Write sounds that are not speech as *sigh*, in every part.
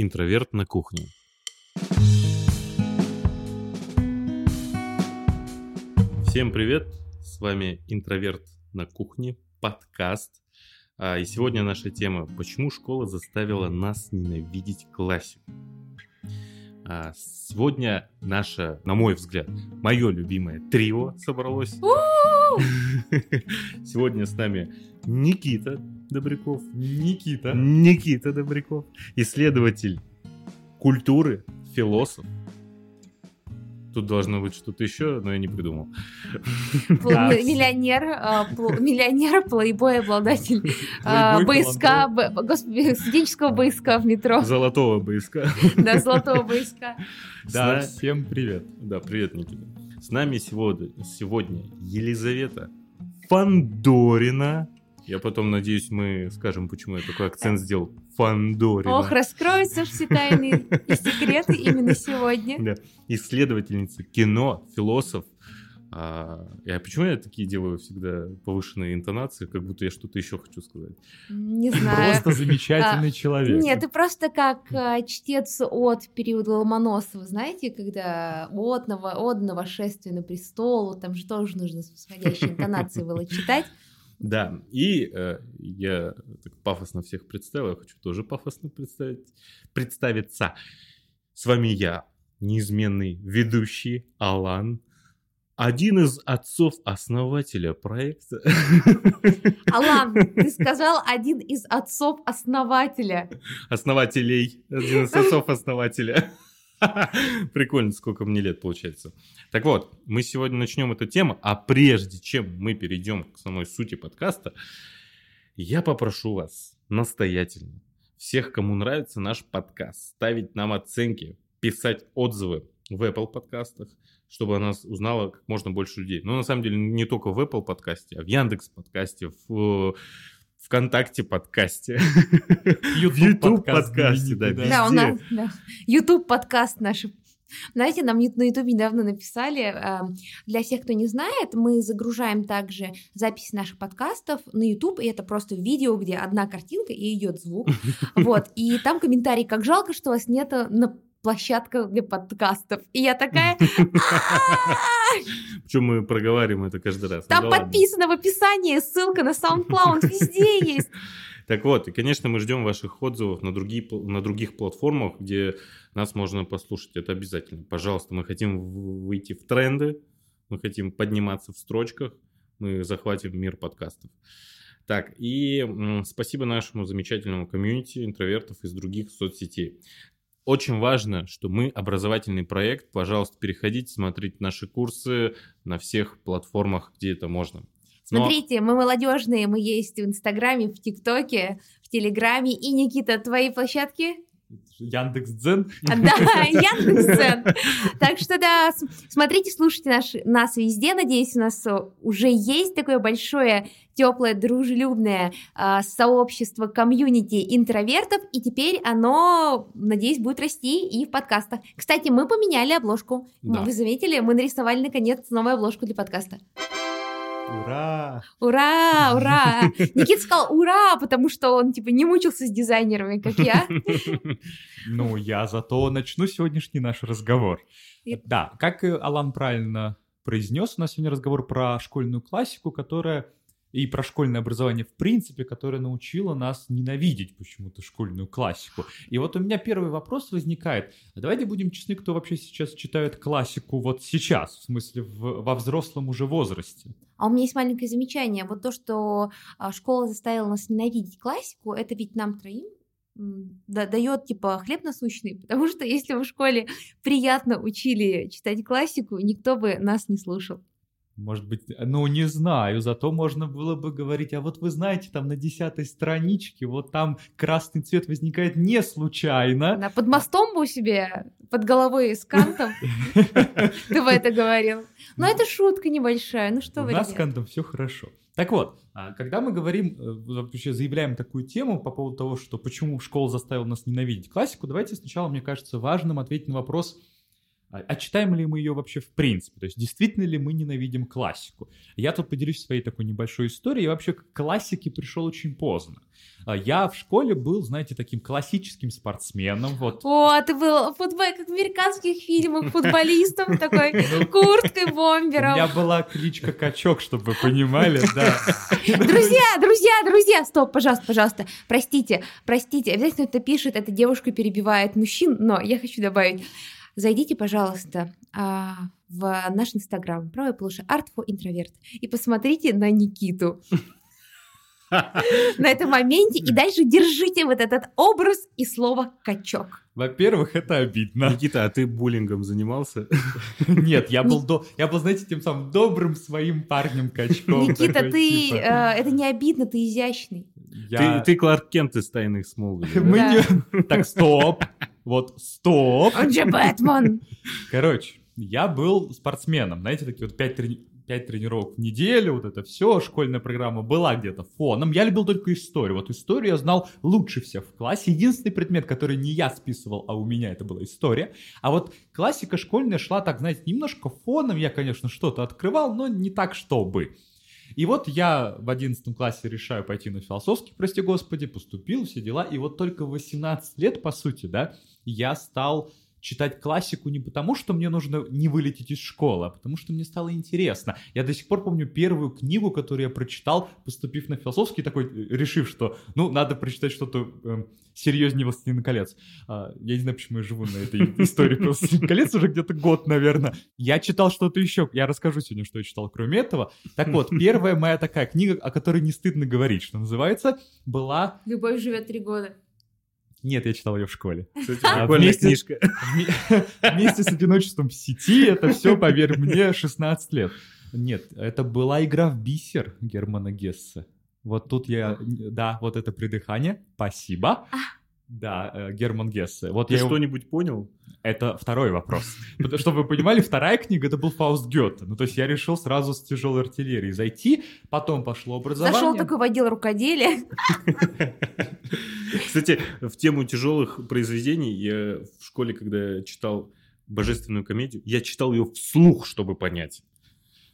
Интроверт на кухне. Всем привет! С вами Интроверт на кухне, подкаст. А, И сегодня наша тема «Почему школа заставила нас ненавидеть классику?» А, Сегодня наше, на мой взгляд, мое любимое трио собралось. *laughs* Сегодня с нами Никита Добряков. Никита. Никита Добряков. Исследователь культуры, философ. Тут должно быть что-то еще, но я не придумал. *laughs* Миллионер, а, миллионер, плейбой, обладатель *laughs* а, БСК, студенческого БСК в метро, *laughs* Золотого БСК. да, золотого БСК. Да, всем привет. Да, привет, Никита. С нами сегодня, сегодня Елизавета Фандорина. Я потом надеюсь, мы скажем, почему я такой акцент сделал. Фандорина. Ох, раскроются все тайны и секреты именно сегодня. Да. Исследовательница кино, философ. А, я почему я такие делаю всегда повышенные интонации, как будто я что-то еще хочу сказать. Не знаю. Просто замечательный человек. Нет, ты просто как а, чтец от периода Ломоносова, знаете, когда от, ново, от новошествия на престол, там же тоже нужно с восходящей интонацией было читать. Да, и э, я так пафосно всех представил, я хочу тоже пафосно представить, представиться. С вами я, неизменный ведущий Алан, один из отцов-основателя проекта. *laughs* Алан, ты сказал один из отцов основателя. Основателей, один из отцов-основателя. *laughs* Прикольно, сколько мне лет получается. Так вот, мы сегодня начнем эту тему, а прежде чем мы перейдем к самой сути подкаста, я попрошу вас настоятельно, всех, кому нравится наш подкаст, ставить нам оценки, писать отзывы в Apple подкастах, чтобы о нас узнало как можно больше людей. Но на самом деле не только в Apple подкасте, а в Яндекс подкасте, в э, ВКонтакте подкасте, YouTube подкаст подкасте, да, Да, у нас. YouTube подкаст наш. Знаете, нам на YouTube недавно написали, э, для всех, кто не знает, мы загружаем также записи наших подкастов на YouTube, и это просто видео, где одна картинка и идет звук. *laughs* Вот, и там комментарий, как жалко, что вас нет на площадках для подкастов. И я такая! *laughs* Причем мы проговариваем это каждый раз. Ну там подписано в описании, ссылка на SoundCloud, везде *laughs* есть. Так вот, и, конечно, мы ждем ваших отзывов на, другие, на других платформах, где нас можно послушать. Это обязательно. Пожалуйста, мы хотим выйти в тренды, мы хотим подниматься в строчках, мы захватим мир подкастов. Так, и спасибо нашему замечательному комьюнити интровертов из других соцсетей. Очень важно, что мы образовательный проект. Пожалуйста, переходите, смотрите наши курсы на всех платформах, где это можно. Но- Смотрите, мы молодежные, мы есть в Инстаграме, в ТикТоке, в Телеграме. И, Никита, твои площадки? Яндекс.Дзен. А, Да, *laughs* Яндекс.Дзен. Так что да, смотрите, слушайте наш, нас везде. Надеюсь, у нас э, уже есть такое большое, теплое, дружелюбное а, сообщество комьюнити интровертов, и теперь оно, надеюсь, будет расти и в подкастах. Кстати, мы поменяли обложку. Да. Вы заметили? Мы нарисовали, наконец, новую обложку для подкаста. Ура! Ура, ура! Никита сказал ура, потому что он типа не мучился с дизайнерами, как я. *laughs* Ну, я зато начну сегодняшний наш разговор. Да, как и Алан правильно произнес, у нас сегодня разговор про школьную классику, которая и про школьное образование в принципе, которое научило нас ненавидеть почему-то школьную классику. И вот у меня первый вопрос возникает. Давайте будем честны, кто вообще сейчас читает классику вот сейчас, в смысле в- во взрослом уже возрасте. А у меня есть маленькое замечание. Вот то, что а, школа заставила нас ненавидеть классику, это ведь нам троим дает типа хлеб насущный, *laughs* потому что если в школе приятно учили читать классику, никто бы нас не слушал. Может быть, ну не знаю, зато можно было бы говорить, а вот вы знаете, там на десятой страничке, вот там красный цвет возникает не случайно. Да, под мостом бы у себя, под головой с кантом, *laughs* ты бы это говорил. Но это шутка небольшая, ну что У вы, нас с. Кантом все хорошо. Так вот, а, когда мы говорим, э, вообще заявляем такую тему по поводу того, что почему школа заставила нас ненавидеть классику, давайте сначала, мне кажется, важным ответить на вопрос, а, а читаем ли мы ее вообще в принципе? То есть действительно ли мы ненавидим классику? Я тут поделюсь своей такой небольшой историей. Я вообще к классике пришел очень поздно. А, Я в школе был, знаете, таким классическим спортсменом. Вот. О, ты был футбол, как в американских фильмах, футболистом такой, *laughs* курткой, У бомбером. меня была кличка Качок, чтобы вы понимали, да. *laughs* Друзья, друзья, друзья, стоп, пожалуйста, пожалуйста, простите, простите, обязательно это пишет, эта девушка перебивает мужчин, но я хочу добавить, зайдите, пожалуйста, а, в наш инстаграм, правая полоша Art for Introvert, и посмотрите на Никиту *laughs* на этом моменте, и дальше держите вот этот образ и слово «качок». Во-первых, это обидно. Никита, а ты буллингом занимался? *laughs* Нет, я был, до... я был, знаете, тем самым добрым своим парнем-качком. Никита, такой, ты, типа, э, это не обидно, ты изящный. я- Ты, ты Кларк Кент из «Тайных Смолвиля». да? Мы Да. не- Так, стоп. Вот, стоп. Он же Бэтмен. *laughs* Короче, я был спортсменом. Знаете, такие вот пять, трени- пять тренировок в неделю, вот это все, школьная программа была где-то фоном. Я любил только историю. Вот историю я знал лучше всех в классе. Единственный предмет, который не я списывал, а у меня это была история. А вот классика школьная шла так, знаете, немножко фоном. Я, конечно, что-то открывал, но не так, чтобы. И вот я в 11 классе решаю пойти на философский, прости господи, поступил, все дела. И вот только в 18 лет, по сути, да, я стал читать классику не потому, что мне нужно не вылететь из школы, а потому что мне стало интересно. Я до сих пор помню первую книгу, которую я прочитал, поступив на философский, такой, э, решив, что, ну, надо прочитать что-то эм, серьезнее «Властелина колец». А, я не знаю, почему я живу на этой *laughs* истории про «Властелин колец» уже где-то год, наверное. Я читал что-то еще. Я расскажу сегодня, что я читал кроме этого. Так вот, *laughs* первая моя такая книга, о которой не стыдно говорить, что называется, была... Любовь живет три года. Нет, я читал ее в школе. Кстати, А прикольная вместе- книжка. Вме- *laughs* Вместе с одиночеством в сети это все, поверь мне, 16 лет. Нет, это была игра в бисер Германа Гессе. Вот тут я, да, вот это придыхание, спасибо. Да, э, Герман Гессе. Вот Ты я его- что-нибудь понял? Это второй вопрос. Чтобы вы понимали, вторая книга это был Фауст Гёте. Ну, то есть я решил сразу с тяжелой артиллерии зайти, потом пошло образование. Зашел такой в отдел рукоделия. *laughs* Кстати, в тему тяжелых произведений я в школе, когда читал божественную комедию, я читал ее вслух, чтобы понять.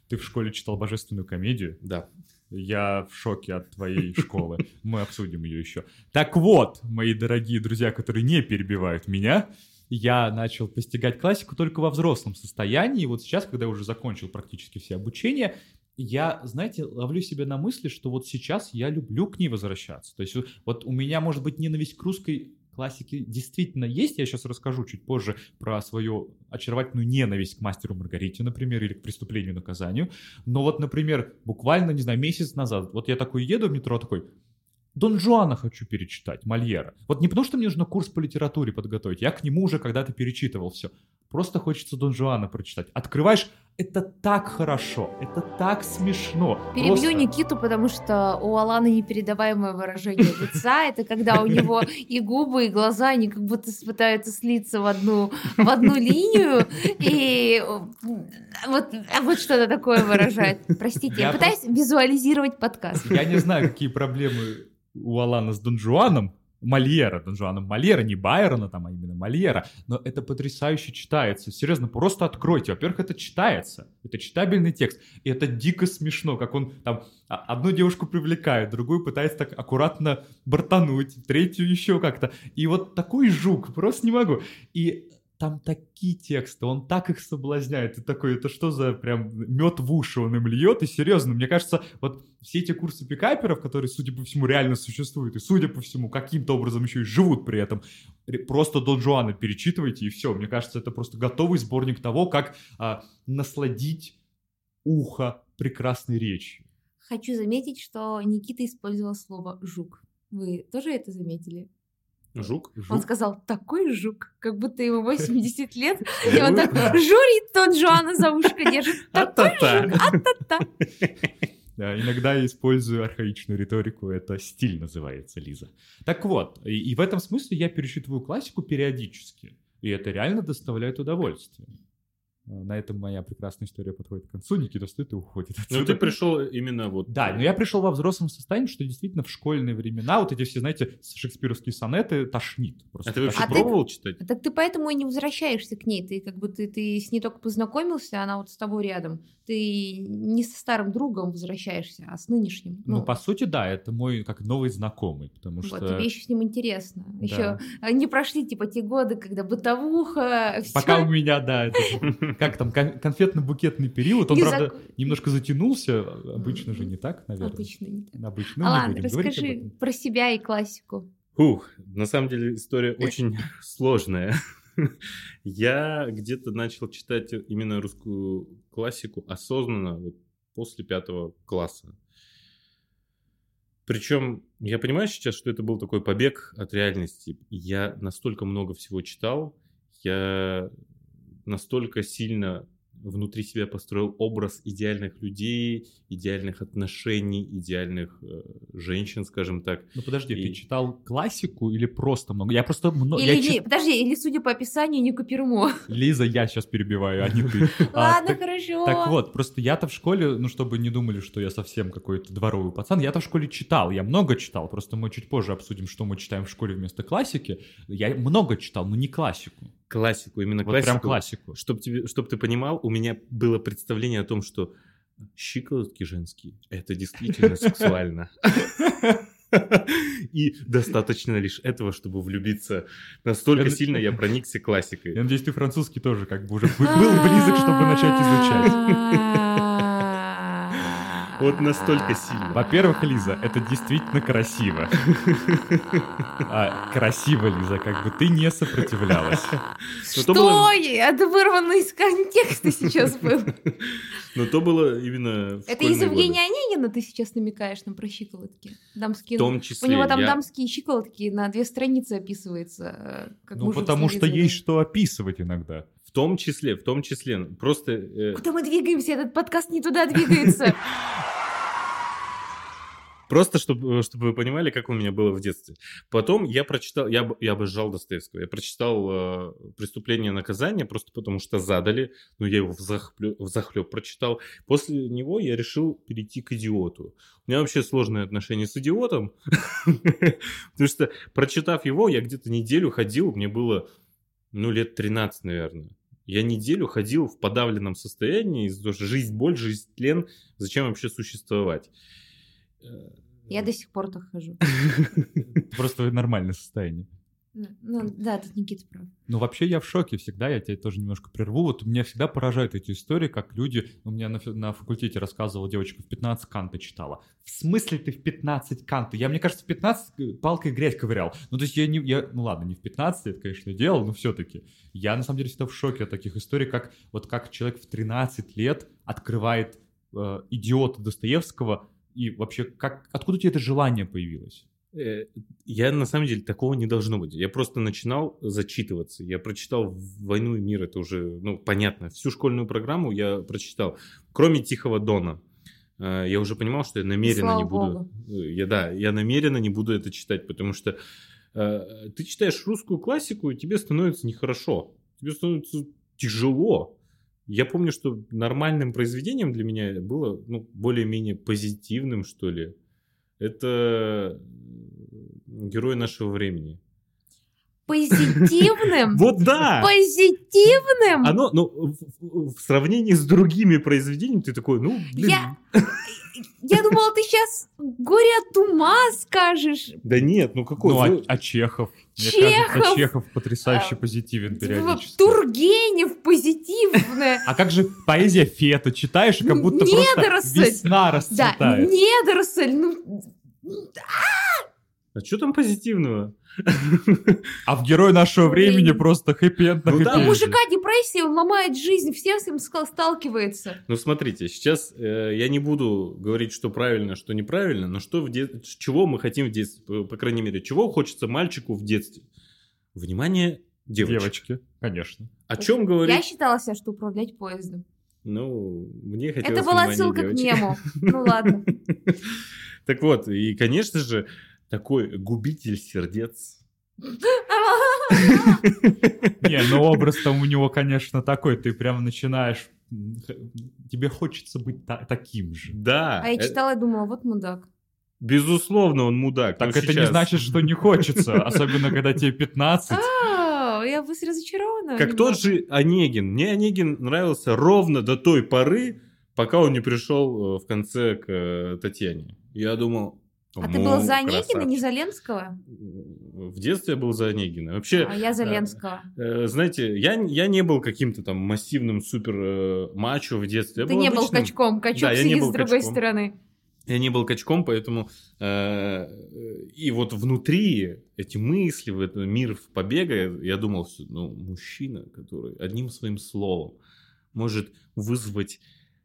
Ты в школе читал божественную комедию? Да. Я в шоке от твоей школы. Мы обсудим ее еще. Так вот, мои дорогие друзья, которые не перебивают меня, я начал постигать классику только во взрослом состоянии. И вот сейчас, когда я уже закончил практически все обучения, я, знаете, ловлю себя на мысли, что вот сейчас я люблю к ней возвращаться. То есть вот у меня, может быть, ненависть к русской классике действительно есть. Я сейчас расскажу чуть позже про свою очаровательную ненависть к мастеру Маргарите, например, или к преступлению и наказанию. Но вот, например, буквально, не знаю, месяц назад, вот я такой еду в метро, такой, Дон Жуана хочу перечитать, Мольера. Вот не потому, что мне нужно курс по литературе подготовить, я к нему уже когда-то перечитывал все. Просто хочется Дон Жуана прочитать. Открываешь, это так хорошо, это так смешно. Перебью Просто- Никиту, потому что у Алана непередаваемое выражение лица. Это когда у него и губы, и глаза, они как будто пытаются слиться в одну, в одну линию. И вот, а вот что-то такое выражает. Простите, я Я пытаюсь визуализировать подкаст. Я не знаю, какие проблемы у Алана с Дон Жуаном, Мольера, Дон Жуаном Мольера, не Байрона там, а именно Мольера, но это потрясающе читается. Серьезно, просто откройте. Во-первых, это читается, это читабельный текст, и это дико смешно, как он там а, одну девушку привлекает, другую пытается так аккуратно бортануть, третью еще как-то. И вот такой жук, просто не могу. И там такие тексты, он так их соблазняет, и такой, это что за прям мед в уши он им льет, и серьезно, мне кажется, вот все эти курсы пикаперов, которые, судя по всему, реально существуют, и, судя по всему, каким-то образом еще и живут при этом, просто Дон Жуана перечитывайте, и все, мне кажется, это просто готовый сборник того, как а, насладить ухо прекрасной речью. Хочу заметить, что Никита использовал слово «жук». Вы тоже это заметили? Жук? Он сказал «такой жук», как будто ему 80 *laughs* лет, и он так журит Дон Жуана за ушко держит. Такой А-та-та. жук, а-та-та. *laughs* Да, иногда я использую архаичную риторику, это стиль называется, Лиза. Так вот, и, и в этом смысле я перечитываю классику периодически, и это реально доставляет удовольствие. На этом моя прекрасная история подходит к концу. Никита стоит и уходит. Ну, отсюда. ты пришел именно вот... Да, но я пришел во взрослом состоянии, что действительно в школьные времена вот эти все, знаете, шекспировские сонеты тошнит. Просто А ты вообще А ты- пробовал читать? Так ты поэтому и не возвращаешься к ней. Ты как бы ты, ты с ней только познакомился, она вот с тобой рядом. Ты не со старым другом возвращаешься, а с нынешним. Ну, по сути, да, это мой как новый знакомый, потому вот, что... тебе еще с ним интересно. Да. Еще не прошли типа те годы, когда бытовуха, всё Пока у меня, да, это *laughs* как там, кон- конфетно-букетный период, он, не правда, зак- немножко затянулся, обычно же не так, наверное. Обычно не так. Обычно, А не ладно, расскажи про себя и классику. Ух, на самом деле история очень *laughs* сложная. Я где-то начал читать именно русскую классику осознанно вот после пятого класса. Причем я понимаю сейчас, что это был такой побег от реальности. Я настолько много всего читал, я настолько сильно внутри себя построил образ идеальных людей, идеальных отношений, идеальных э, женщин, скажем так. Ну подожди, И- ты читал классику или просто много? Я просто много... Или, я не- чит- подожди, или судя по описанию, не Купермо. *laughs* Лиза, я сейчас перебиваю, а не ты. *laughs* А, Ладно, хорошо. Так вот, просто я-то в школе, ну, чтобы не думали, что я совсем какой-то дворовый пацан, я-то в школе читал, я много читал, просто мы чуть позже обсудим, что мы читаем в школе вместо классики. Я много читал, но не классику. Классику, именно Вот классику. прям классику. Чтоб, тебе, чтоб ты понимал, у меня было представление о том, что щиколотки женские – это действительно сексуально. И достаточно лишь этого, чтобы влюбиться. Настолько Я- сильно я проникся Я классикой. надеюсь, ты французский тоже как бы уже был близок, чтобы начать изучать. *laughs* Вот настолько сильно. Во-первых, Лиза, это действительно красиво. А, красиво, Лиза, как бы ты не сопротивлялась. Что? то было- Это вырвано из контекста сейчас был. Но то было именно в Это из. Евгения Онегина ты сейчас намекаешь нам про щиколотки? Дамские. В том У числе него там я- дамские щиколотки на две страницы описывается. э, как Ну, потому что есть что описывать иногда. Том числе, в том числе. Просто э, Куда мы двигаемся? Этот подкаст не туда двигается. Просто, чтобы, чтобы вы понимали, как у меня было в детстве. Потом я прочитал, я, я обожал Достоевского. Я прочитал э, «Преступление и наказание» просто потому, что задали. Ну, я его взахлеб, взахлеб прочитал. После него я решил перейти к «Идиоту». У меня вообще сложные отношения с «Идиотом». *laughs* Потому что, прочитав его, я где-то неделю ходил, мне было, ну, лет 13, наверное. Я неделю ходил в подавленном состоянии, жизнь, боль, жизнь, тлен. Зачем вообще существовать? Э, Я до сих пор так хожу. *laughs* Просто нормальное состояние. Ну, да, тут Никита прав. Ну, вообще я в шоке всегда, я тебя тоже немножко прерву. Вот меня всегда поражают эти истории, как люди... У меня на, на факультете рассказывала девочка, в 15 канта читала. В смысле ты в 15 канта? Я, мне кажется, в 15 палкой грязь ковырял. Ну, то есть я не... Я, ну, ладно, не в 15, это, конечно, делал, но все-таки. Я, на самом деле, всегда в шоке от таких историй, как вот как человек в 13 лет открывает э, «Идиота» Достоевского, и вообще, как, откуда у тебя это желание появилось? Э, Я на самом деле такого не должно быть. Я просто начинал зачитываться. Я прочитал «Войну и мир», это уже, ну, понятно. Всю школьную программу я прочитал, кроме «Тихого дона». Э, Я уже понимал, что я намеренно Слава не буду... богу. Э, Я, да, я намеренно не буду это читать, потому что э, ты читаешь русскую классику, и тебе становится нехорошо. Тебе становится тяжело. Я помню, что нормальным произведением для меня было ну, более-менее позитивным, что ли. Это герой нашего времени. Позитивным? *laughs* Вот да! Позитивным? Оно, ну, в, сравнении с другими произведениями, ты такой, ну, блин, Я- Я думала, ты сейчас горе от ума скажешь. да нет, ну какой? Ну, а, вы- а Чехов? Мне Чехов! кажется, Чехов потрясающе А, позитивен периодически. Тургенев позитивное. А как же поэзия Фета? Читаешь, как будто просто весна Да, расцветает. недоросль. Ну, А что там позитивного? А в герой нашего времени просто хэппи-энд на Ну да, у мужика депрессия, он ломает жизнь, всем с ска- сталкивается. Ну, смотрите, сейчас э, я не буду говорить, что правильно, что неправильно, но что в де- чего мы хотим в детстве, по, крайней мере, чего хочется мальчику в детстве? Внимание, девочек. Девочки, конечно. О чем говорить? Я считала себя, что управлять поездом. Ну, мне хотелось Это была ссылка к девочек. мему. *laughs* Ну ладно. Так вот, и, конечно же, такой губитель сердец. *laughs* Не, ну образ там у него, конечно, такой, ты прям начинаешь... Тебе хочется быть та- таким же. Да. А я э, читала и думала, вот мудак. Безусловно, он мудак. Так это не значит, что не хочется, *laughs* особенно когда тебе 15. А, я бы разочарована. Как тот же Онегин. Мне Онегин нравился ровно до той поры, пока он не пришел э, в конце к э, Татьяне. Я думал... А ты «Ну, был за Онегина, красавчик». не за Ленского? В детстве я был за Онегина. Вообще, А я за э, Ленского. э, знаете, я, я не был каким-то там массивным супер э, мачо в детстве. Я Ты не был обычным- качком, качок Да, не сидит был с другой качком. стороны. Я не был качком, поэтому э, и вот внутри эти мысли, в этот мир в побега, я думал, ну, мужчина, который одним своим словом может вызвать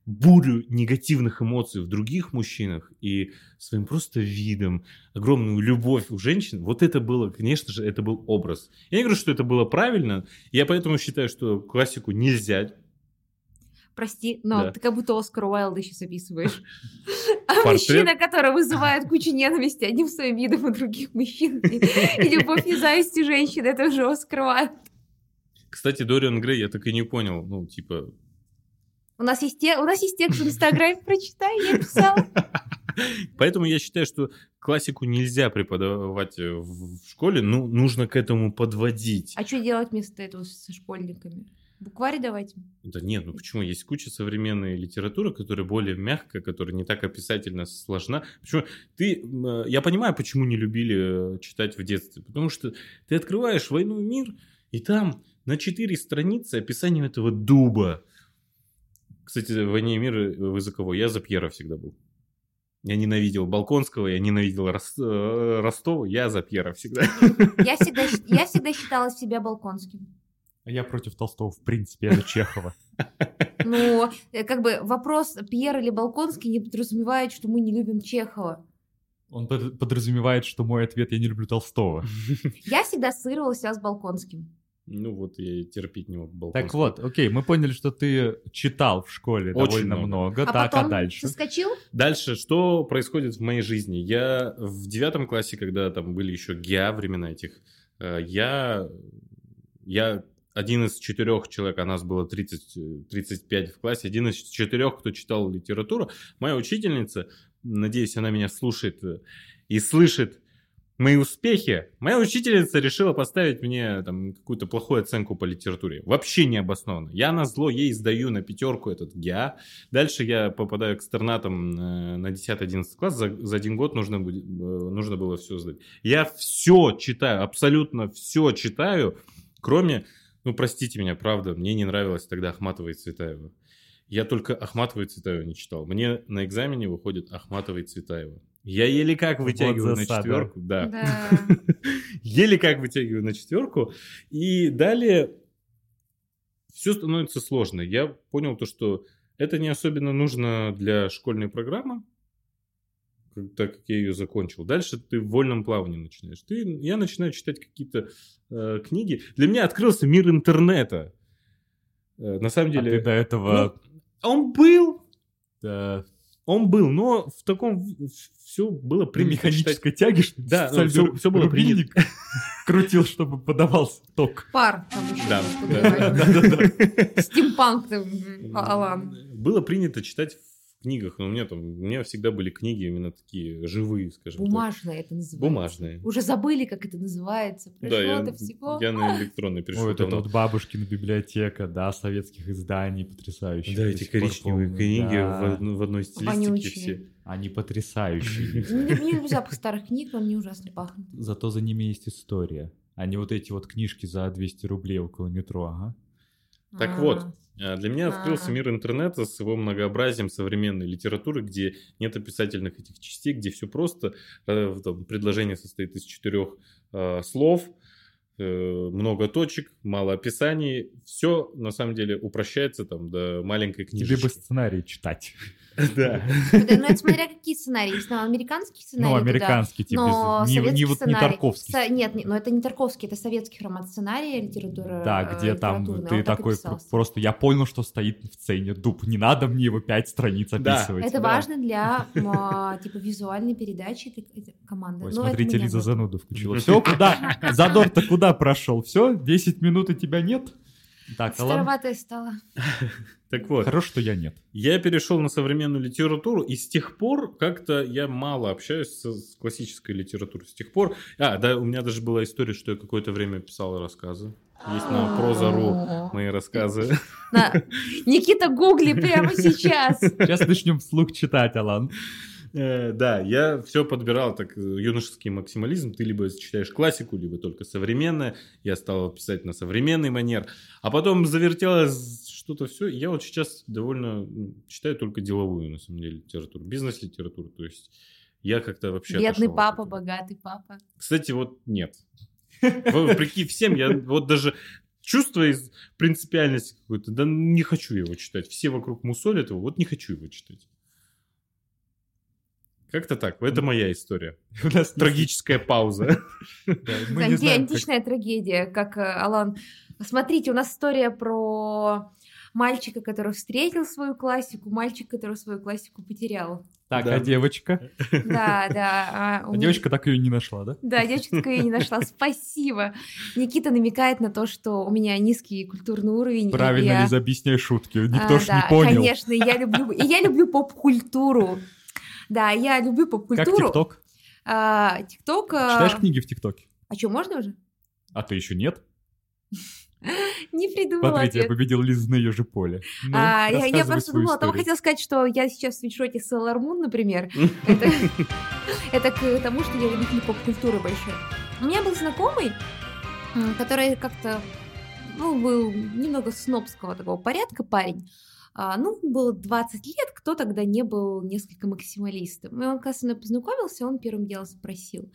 бурю негативных эмоций в других мужчинах и своим просто видом, огромную любовь у женщин, вот это было, конечно же, это был образ. Я не говорю, что это было правильно, я поэтому считаю, что классику нельзя Прости, но Да. ты как будто Оскар Уайлда сейчас описываешь. *laughs* А Портрет- мужчина, который вызывает кучу ненависти одним своим видом у других мужчин. И любовь и зависть женщин, это уже Оскар Уайлд. Кстати, Дориан Грей, я так и не понял, ну, типа, У нас есть, те- у нас есть текст в Инстаграме, *laughs* прочитай, я писала. *laughs* Поэтому я считаю, что классику нельзя преподавать э, в школе, ну, нужно к этому подводить. А что делать вместо этого со школьниками? Букварь давайте. Да нет, ну почему? Есть куча современной литературы, которая более мягкая, которая не так описательно сложна. Почему? Ты, э, я понимаю, почему не любили э, читать в детстве. Потому что ты открываешь «Войну и мир», и там на четыре страницы описание этого дуба. Кстати, в «Войне и мир» вы за кого? Я за Пьера всегда был. Я ненавидел Балконского, я ненавидел Рос- э, Ростова, я за Пьера всегда. *laughs* Я всегда, я *laughs* всегда считала себя балконским. А я против Толстого, в принципе, я за Чехова. *laughs* Ну, э, как бы вопрос Пьер или Балконский не подразумевает, что мы не любим Чехова. Он под- подразумевает, что мой ответ «я не люблю Толстого». Я всегда ассоциировала себя с Балконским. Ну вот я и терпеть не мог Балконского. Так вот, окей, мы поняли, что ты читал в школе Очень довольно много. много. А так, потом а дальше? соскочил? Дальше, что происходит в моей жизни? Я в девятом классе, когда там были еще ГИА времена этих, э, я, я один из четырех человек, а нас было 30, э, 35 в классе, один из четырех, кто читал литературу. Моя учительница, надеюсь, она меня слушает э, и слышит мои успехи, моя учительница решила поставить мне там какую-то плохую оценку по литературе. Вообще необоснованно. Я на зло ей сдаю на пятерку этот ГИА. Дальше я попадаю к экстернатам э, на 10-11 класс. За, за один год нужно, э, нужно было все сдать. Я все читаю, абсолютно все читаю, кроме, ну простите меня, правда, мне не нравилось тогда Ахматова и Цветаева. Я только Ахматова и Цветаева не читал. Мне на экзамене выходит Ахматова и Цветаева. Я еле как Вот вытягиваю на засада. четверку. Да. Да. *laughs* Еле как вытягиваю на четверку. И далее все становится сложно. Я понял то, что это не особенно нужно для школьной программы, так как я ее закончил. Дальше ты в вольном плавании начинаешь. Ты, я начинаю читать какие-то э, книги. Для меня открылся мир интернета. Э, на самом А деле... ты до этого... ну, он был, э, он был, но в таком все было при принято механической тяге, что Да, ну, всё было рубильник *laughs* крутил, чтобы подавался ток. Пар там еще Да, да, подавать. да. Стимпанк Алан. Было принято читать в книгах, но у меня там, у меня всегда были книги именно такие живые, скажем так. Бумажное это называется. Бумажные. Уже забыли, как это называется. Да, Прошло я, это всего. я на электронный перешел. Ой, вот это вот бабушкина библиотека, да, советских изданий потрясающих. Да, эти коричневые помню, книги да. в, в одной стилистике Вонючие. все. Они потрясающие. Не, не люблю запах старых книг, но они ужасно пахнут. Зато за ними есть история. Не вот эти вот книжки за 200 рублей около метро, ага. Так А, вот, а, Для меня открылся мир интернета с его многообразием современной литературы, где нет описательных этих частей, где все просто. э, там предложение состоит из четырех э, слов, э, много точек, мало описаний. Все на самом деле упрощается там до маленькой книжечки. Либо сценарий читать. *laughs* Да. Ну, это смотря какие сценарии. Есть ну, американские сценарии. Ну, американский типа. но Не, не вот не сценарий- Тарковский. Нет, не- но это не Тарковский, это советский роман сценария, литература. Да, э, где там ты такой просто, я понял, что стоит в сцене дуб, не надо мне его пять страниц Да. описывать. Это важно для а, типа визуальной передачи команды. Ну, смотрите, Лиза зануду включила. Все, куда? Задор-то куда полчаса прошел, все, 10 минут и тебя нет. Так, Староватая стала. *laughs* Так вот, хорошо, что я нет. я перешел на современную литературу, и с тех пор как-то я мало общаюсь с, с классической литературой. С тех пор... А, да, у меня даже была история, что я какое-то время писал рассказы. Есть на Проза.ру мои рассказы. *laughs* Никита, гугли прямо сейчас. Сейчас начнем вслух читать, Алан. Э, Да, я все подбирал так, э, юношеский максимализм. Ты либо читаешь классику, либо только современное. Я стал писать на современный манер. А потом завертелось что-то все. Я вот сейчас довольно читаю только деловую, на самом деле, литературу. Бизнес-литературу. То есть я как-то вообще... Бедный папа, богатый папа. Кстати, вот нет. *laughs* Вопреки всем, я вот даже чувствуя из- принципиальности какой-то, да не хочу его читать. Все вокруг мусолят его, вот не хочу его читать. Как-то так. Это моя история. *laughs* У нас Трагическая пауза. *laughs* античная трагедия, как э, Алан. Смотрите, у нас история про мальчика, который встретил свою классику, мальчик, который свою классику потерял. Так, Да. а девочка? *laughs* Да, да. а у А меня- девочка так ее не нашла, да? Да, девочка такая я не нашла. Спасибо. Никита намекает на то, что у меня низкий культурный уровень. Правильно, я- Лиза, объясняй шутки. Никто А, ж да, не понял. Конечно, я люблю, и я люблю поп-культуру. Да, я люблю Как поп-культуру. ТикТок? А, ТикТок. а, Читаешь книги в ТикТоке? А что, можно уже? А ты еще нет? *laughs* Не придумала Смотрите, я победил Лизу на ее же поле. Ну, А, я, я просто думала, там хотела сказать, что я сейчас в свитшоте Sailor Moon, например. *laughs* Это, *laughs* это к тому, что я любитель поп-культуры большой. У меня был знакомый, который как-то ну, был немного снобского такого порядка парень. А, ну, было 20 лет, кто тогда не был несколько максималистом. И он, когда со мной познакомился, он первым делом спросил,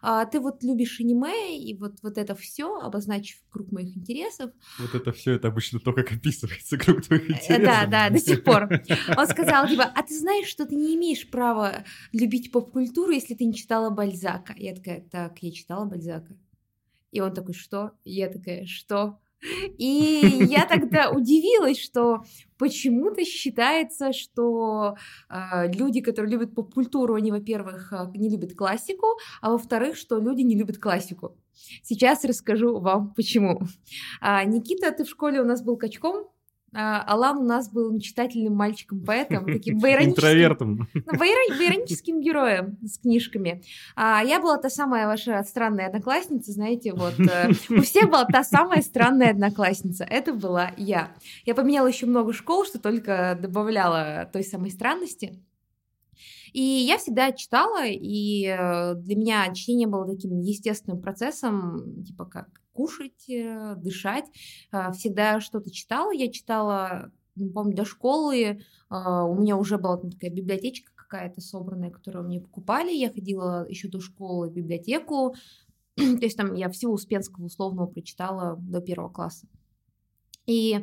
«А ты вот любишь аниме, и вот, вот это все, обозначив круг моих интересов, Вот это все, это обычно то, как описывается круг твоих Э, интересов. Да, да, до сих пор. *laughs* Он сказал, типа, а ты знаешь, что ты не имеешь права любить поп-культуру, если ты не читала Бальзака? Я такая, так, я читала Бальзака. И он такой, что? Я такая, что? И я *laughs* тогда удивилась, что почему-то считается, что э, люди, которые любят поп-культуру, они, во-первых, э, не любят классику, а во-вторых, что люди не любят классику. Сейчас расскажу вам, почему. А, Никита, ты в школе у нас был качком, Алан у нас был мечтательным мальчиком-поэтом, *laughs* таким Интровертом. ну, байро- байроническим героем с книжками. А я была та самая ваша странная одноклассница, знаете, вот э, у всех была та самая странная одноклассница. Это была я. Я поменяла еще много школ, что только добавляла той самой странности. И я всегда читала, и э, для меня чтение было таким естественным процессом, типа как кушать, э, дышать. Э, Всегда что-то читала. Я читала, ну, помню, до школы. э, У меня уже была там такая библиотечка какая-то собранная, которую мне покупали. Я ходила еще до школы в библиотеку. *clears throat* То есть там я всего Успенского условного прочитала до первого класса. И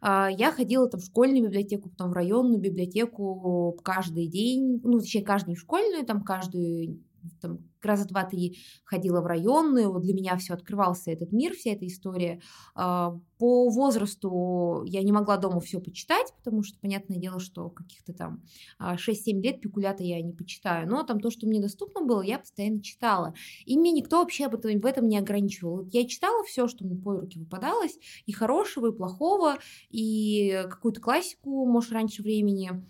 а, я ходила там в школьную библиотеку, потом в районную библиотеку каждый день, ну, точнее, каждый в школьную, там каждую там, раза два-три ходила в районную, вот для меня все открывался этот мир, вся эта история. А, По возрасту я не могла дома все почитать, потому что, понятное дело, что каких-то там а, 6-7 лет пикулята я не почитаю, но там то, что мне доступно было, я постоянно читала. И мне никто вообще об этом, в этом не ограничивал. Я читала все, что мне по руке выпадалось, и хорошего, и плохого, и какую-то классику, может, раньше времени а,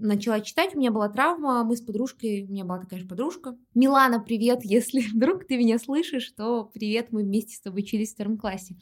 начала читать, у меня была травма, мы с подружкой, у меня была такая же подружка. Милана, привет, *laughs* если вдруг ты меня слышишь, то привет, мы вместе с тобой учились в втором классе.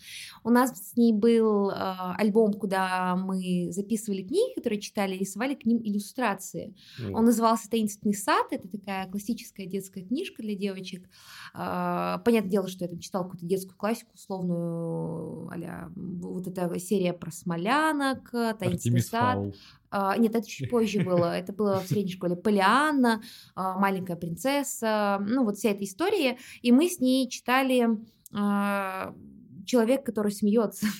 У нас с ней был а, альбом, куда мы записывали книги, которые читали, рисовали к ним иллюстрации. Он назывался «Таинственный сад». Это такая классическая детская книжка для девочек. А, Понятное дело, что я там читала какую-то детскую классику, условную, а вот эта серия про смолянок, «Таинственный Артемис сад». Фаул. А, Нет, это чуть позже *laughs* было. Это было в средней школе. Полианна, а, маленькая принцесса, ну вот вся эта история. И мы с ней читали а, «Человек, который смеется». *laughs*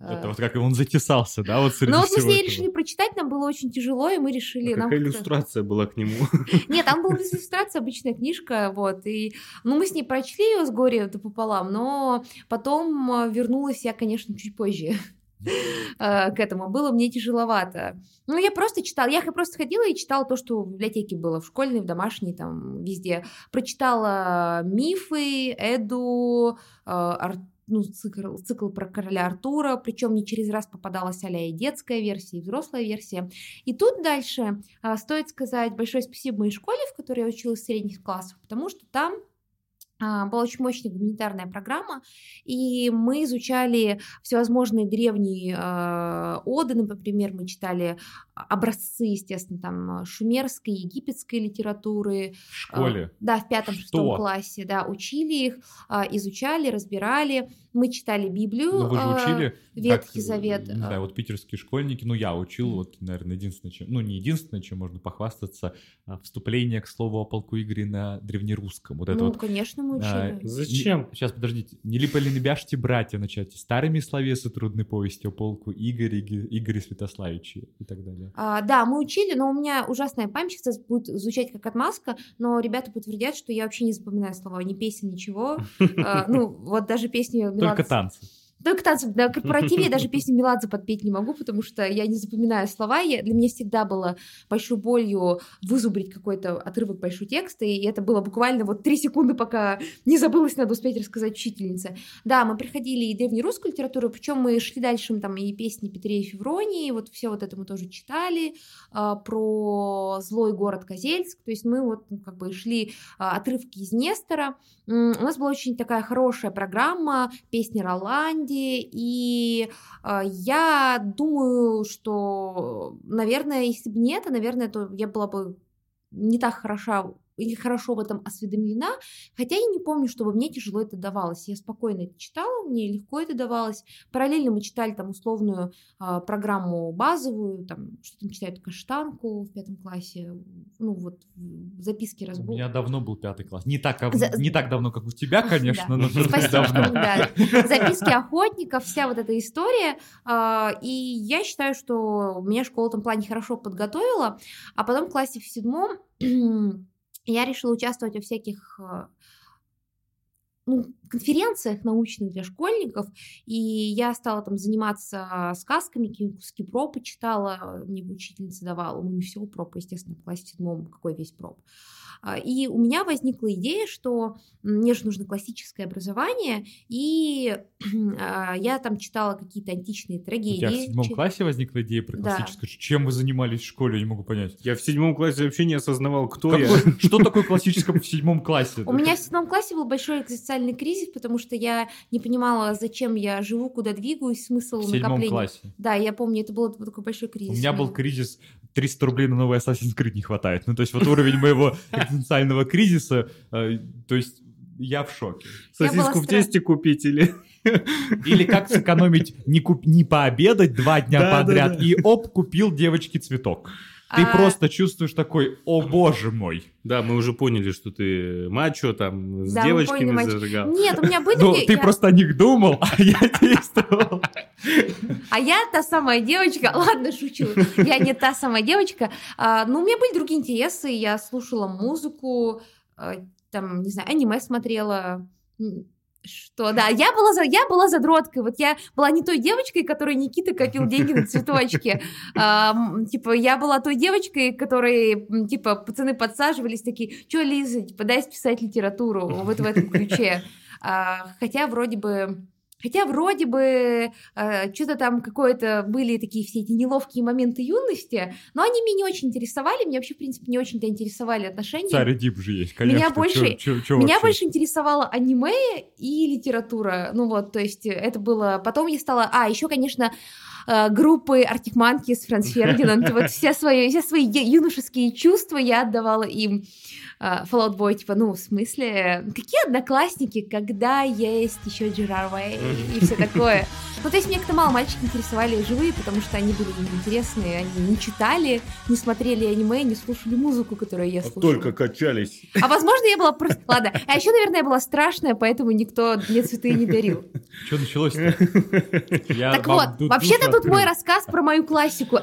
Это вот как он затесался, да, вот среди Ну вот мы с ней этого. решили прочитать, нам было очень тяжело, и мы решили... А нам Какая как-то- иллюстрация была к нему? *laughs* Нет, там была без иллюстрации, обычная книжка, вот, и, ну, мы с ней прочли ее с горя пополам, но потом вернулась я, конечно, чуть позже. *laughs* к этому. Было мне тяжеловато. Ну, я просто читала, я просто ходила и читала то, что в библиотеке было, в школьной, в домашней, там, везде. Прочитала мифы, Эду, ну, цикл, цикл про короля Артура, причем не через раз попадалась а и детская версия, и взрослая версия. И тут дальше а, стоит сказать большое спасибо моей школе, в которой я училась в средних классах, потому что там была очень мощная гуманитарная программа, и мы изучали всевозможные древние э, оды, например, мы читали образцы, естественно, там шумерской, египетской литературы. В школе? Э, да, в пятом-шестом классе, да, учили их, э, изучали, разбирали. Мы читали Библию. Ну, вы же учили? Ветхий как, Завет. Не знаю, вот питерские школьники, ну, я учил, вот, наверное, единственное, чем, ну, не единственное, чем можно похвастаться, вступление к слову о полку Игоря на древнерусском. Вот это ну, вот, конечно, мы учили. А, Зачем? Не, сейчас, подождите. Не ли не бяжьте, братья, начать старыми словесы трудной повести о полку Игоря, Игоря Святославича и так далее? А, да, мы учили, но у меня ужасная память сейчас будет звучать как отмазка, но ребята подтвердят, что я вообще не запоминаю слова, ни песен, ничего. *laughs* А, ну, вот даже песни... Только танцы. Только танцы на корпоративе я даже *laughs* песню Меладзе подпеть не могу, потому что я не запоминаю слова. Я, для меня всегда было большой болью вызубрить какой-то отрывок большой текста, и это было буквально вот три секунды, пока не забылось, надо успеть рассказать учительнице. Да, мы приходили и древнерусскую литературу, причем мы шли дальше, там и песни Петрея Февронии, вот все вот это мы тоже читали, а, про злой город Козельск, то есть мы вот ну, как бы шли а, отрывки из Нестора. У нас была очень такая хорошая программа, песни Роланди, команде, и э, я думаю, что, наверное, если бы не это, наверное, то я была бы не так хороша или хорошо в этом осведомлена, хотя я не помню, чтобы мне тяжело это давалось. Я спокойно это читала, мне легко это давалось. Параллельно мы читали там условную э, программу базовую, там что там читают каштанку в пятом классе, ну вот записки разбор. У меня давно был пятый класс. Не так, За... не так давно, как у тебя, *laughs* конечно, но давно. *laughs* Записки охотников, вся вот эта история. А, и я считаю, что меня школа в этом плане хорошо подготовила, а потом в классе в седьмом *clears throat* я решила участвовать во всяких э, ну, конференциях научных для школьников, и я стала там заниматься сказками, куски проб почитала, мне учительница давала, ну не все проб, естественно, в классе седьмом, какой весь проб. А, и у меня возникла идея, что мне же нужно классическое образование, и *clears throat* а, я там читала какие-то античные трагедии. У тебя в седьмом классе возникла идея про классическое? Да. Чем вы занимались в школе, я не могу понять. Я в седьмом классе вообще не осознавал, кто Какой? я. *laughs* Что такое классическое в седьмом классе? У меня в седьмом классе был большой экзистенциальный кризис, потому что я не понимала, зачем я живу, куда двигаюсь, смысл накопления. В седьмом классе? Да, я помню, это был такой большой кризис. У меня был кризис 300 рублей на новый Assassin's Creed не хватает. Ну, то есть вот уровень моего *laughs* экзистенциального кризиса, э, то есть я в шоке. Сосиску в тесте купить или... *laughs* Или как сэкономить, не, куп... не пообедать два дня да, подряд, да, да. и оп, купил девочке цветок. Ты а... просто чувствуешь такой, о боже мой. Да, мы уже поняли, что ты мачо там с да, девочками зажигал. Нет, у меня были... Ну, ты просто о них думал, а я *laughs* действовал. А я та самая девочка, *laughs* ладно, шучу, я не та самая девочка. А, ну, у меня были другие интересы, я слушала музыку, а, там, не знаю, аниме смотрела, что, да, я была, за, я была задроткой, вот я была не той девочкой, которой Никита копил деньги на цветочки, *laughs* а, типа, я была той девочкой, которой, типа, пацаны подсаживались, такие, что, Лиза, типа, дай списать литературу, вот в этом ключе, а, хотя вроде бы Хотя вроде бы э, что-то там какое-то были такие все эти неловкие моменты юности, но они меня не очень интересовали, меня вообще, в принципе, не очень-то интересовали отношения. Царь Дип же есть, конечно. Меня больше, чё, чё, чё меня больше интересовало аниме и литература. Ну вот, то есть это было... Потом я стала... А, еще, конечно, э, группы Arctic Monkeys, Франц *laughs* Фердинанд, вот все свои, все свои юношеские чувства я отдавала им. Uh, Fallout Boy, типа, ну, в смысле, какие одноклассники, когда есть еще Джерар Уэй и все такое. Ну, то есть мне как-то мало мальчики интересовали живые, потому что они были неинтересные, они не читали, не смотрели аниме, не слушали музыку, которую я а слушала. Только качались. А возможно, я была просто... Ладно, а еще, наверное, я была страшная, поэтому никто мне цветы не дарил. Что началось-то? *laughs* Так вот, вообще-то тут мой рассказ про мою классику.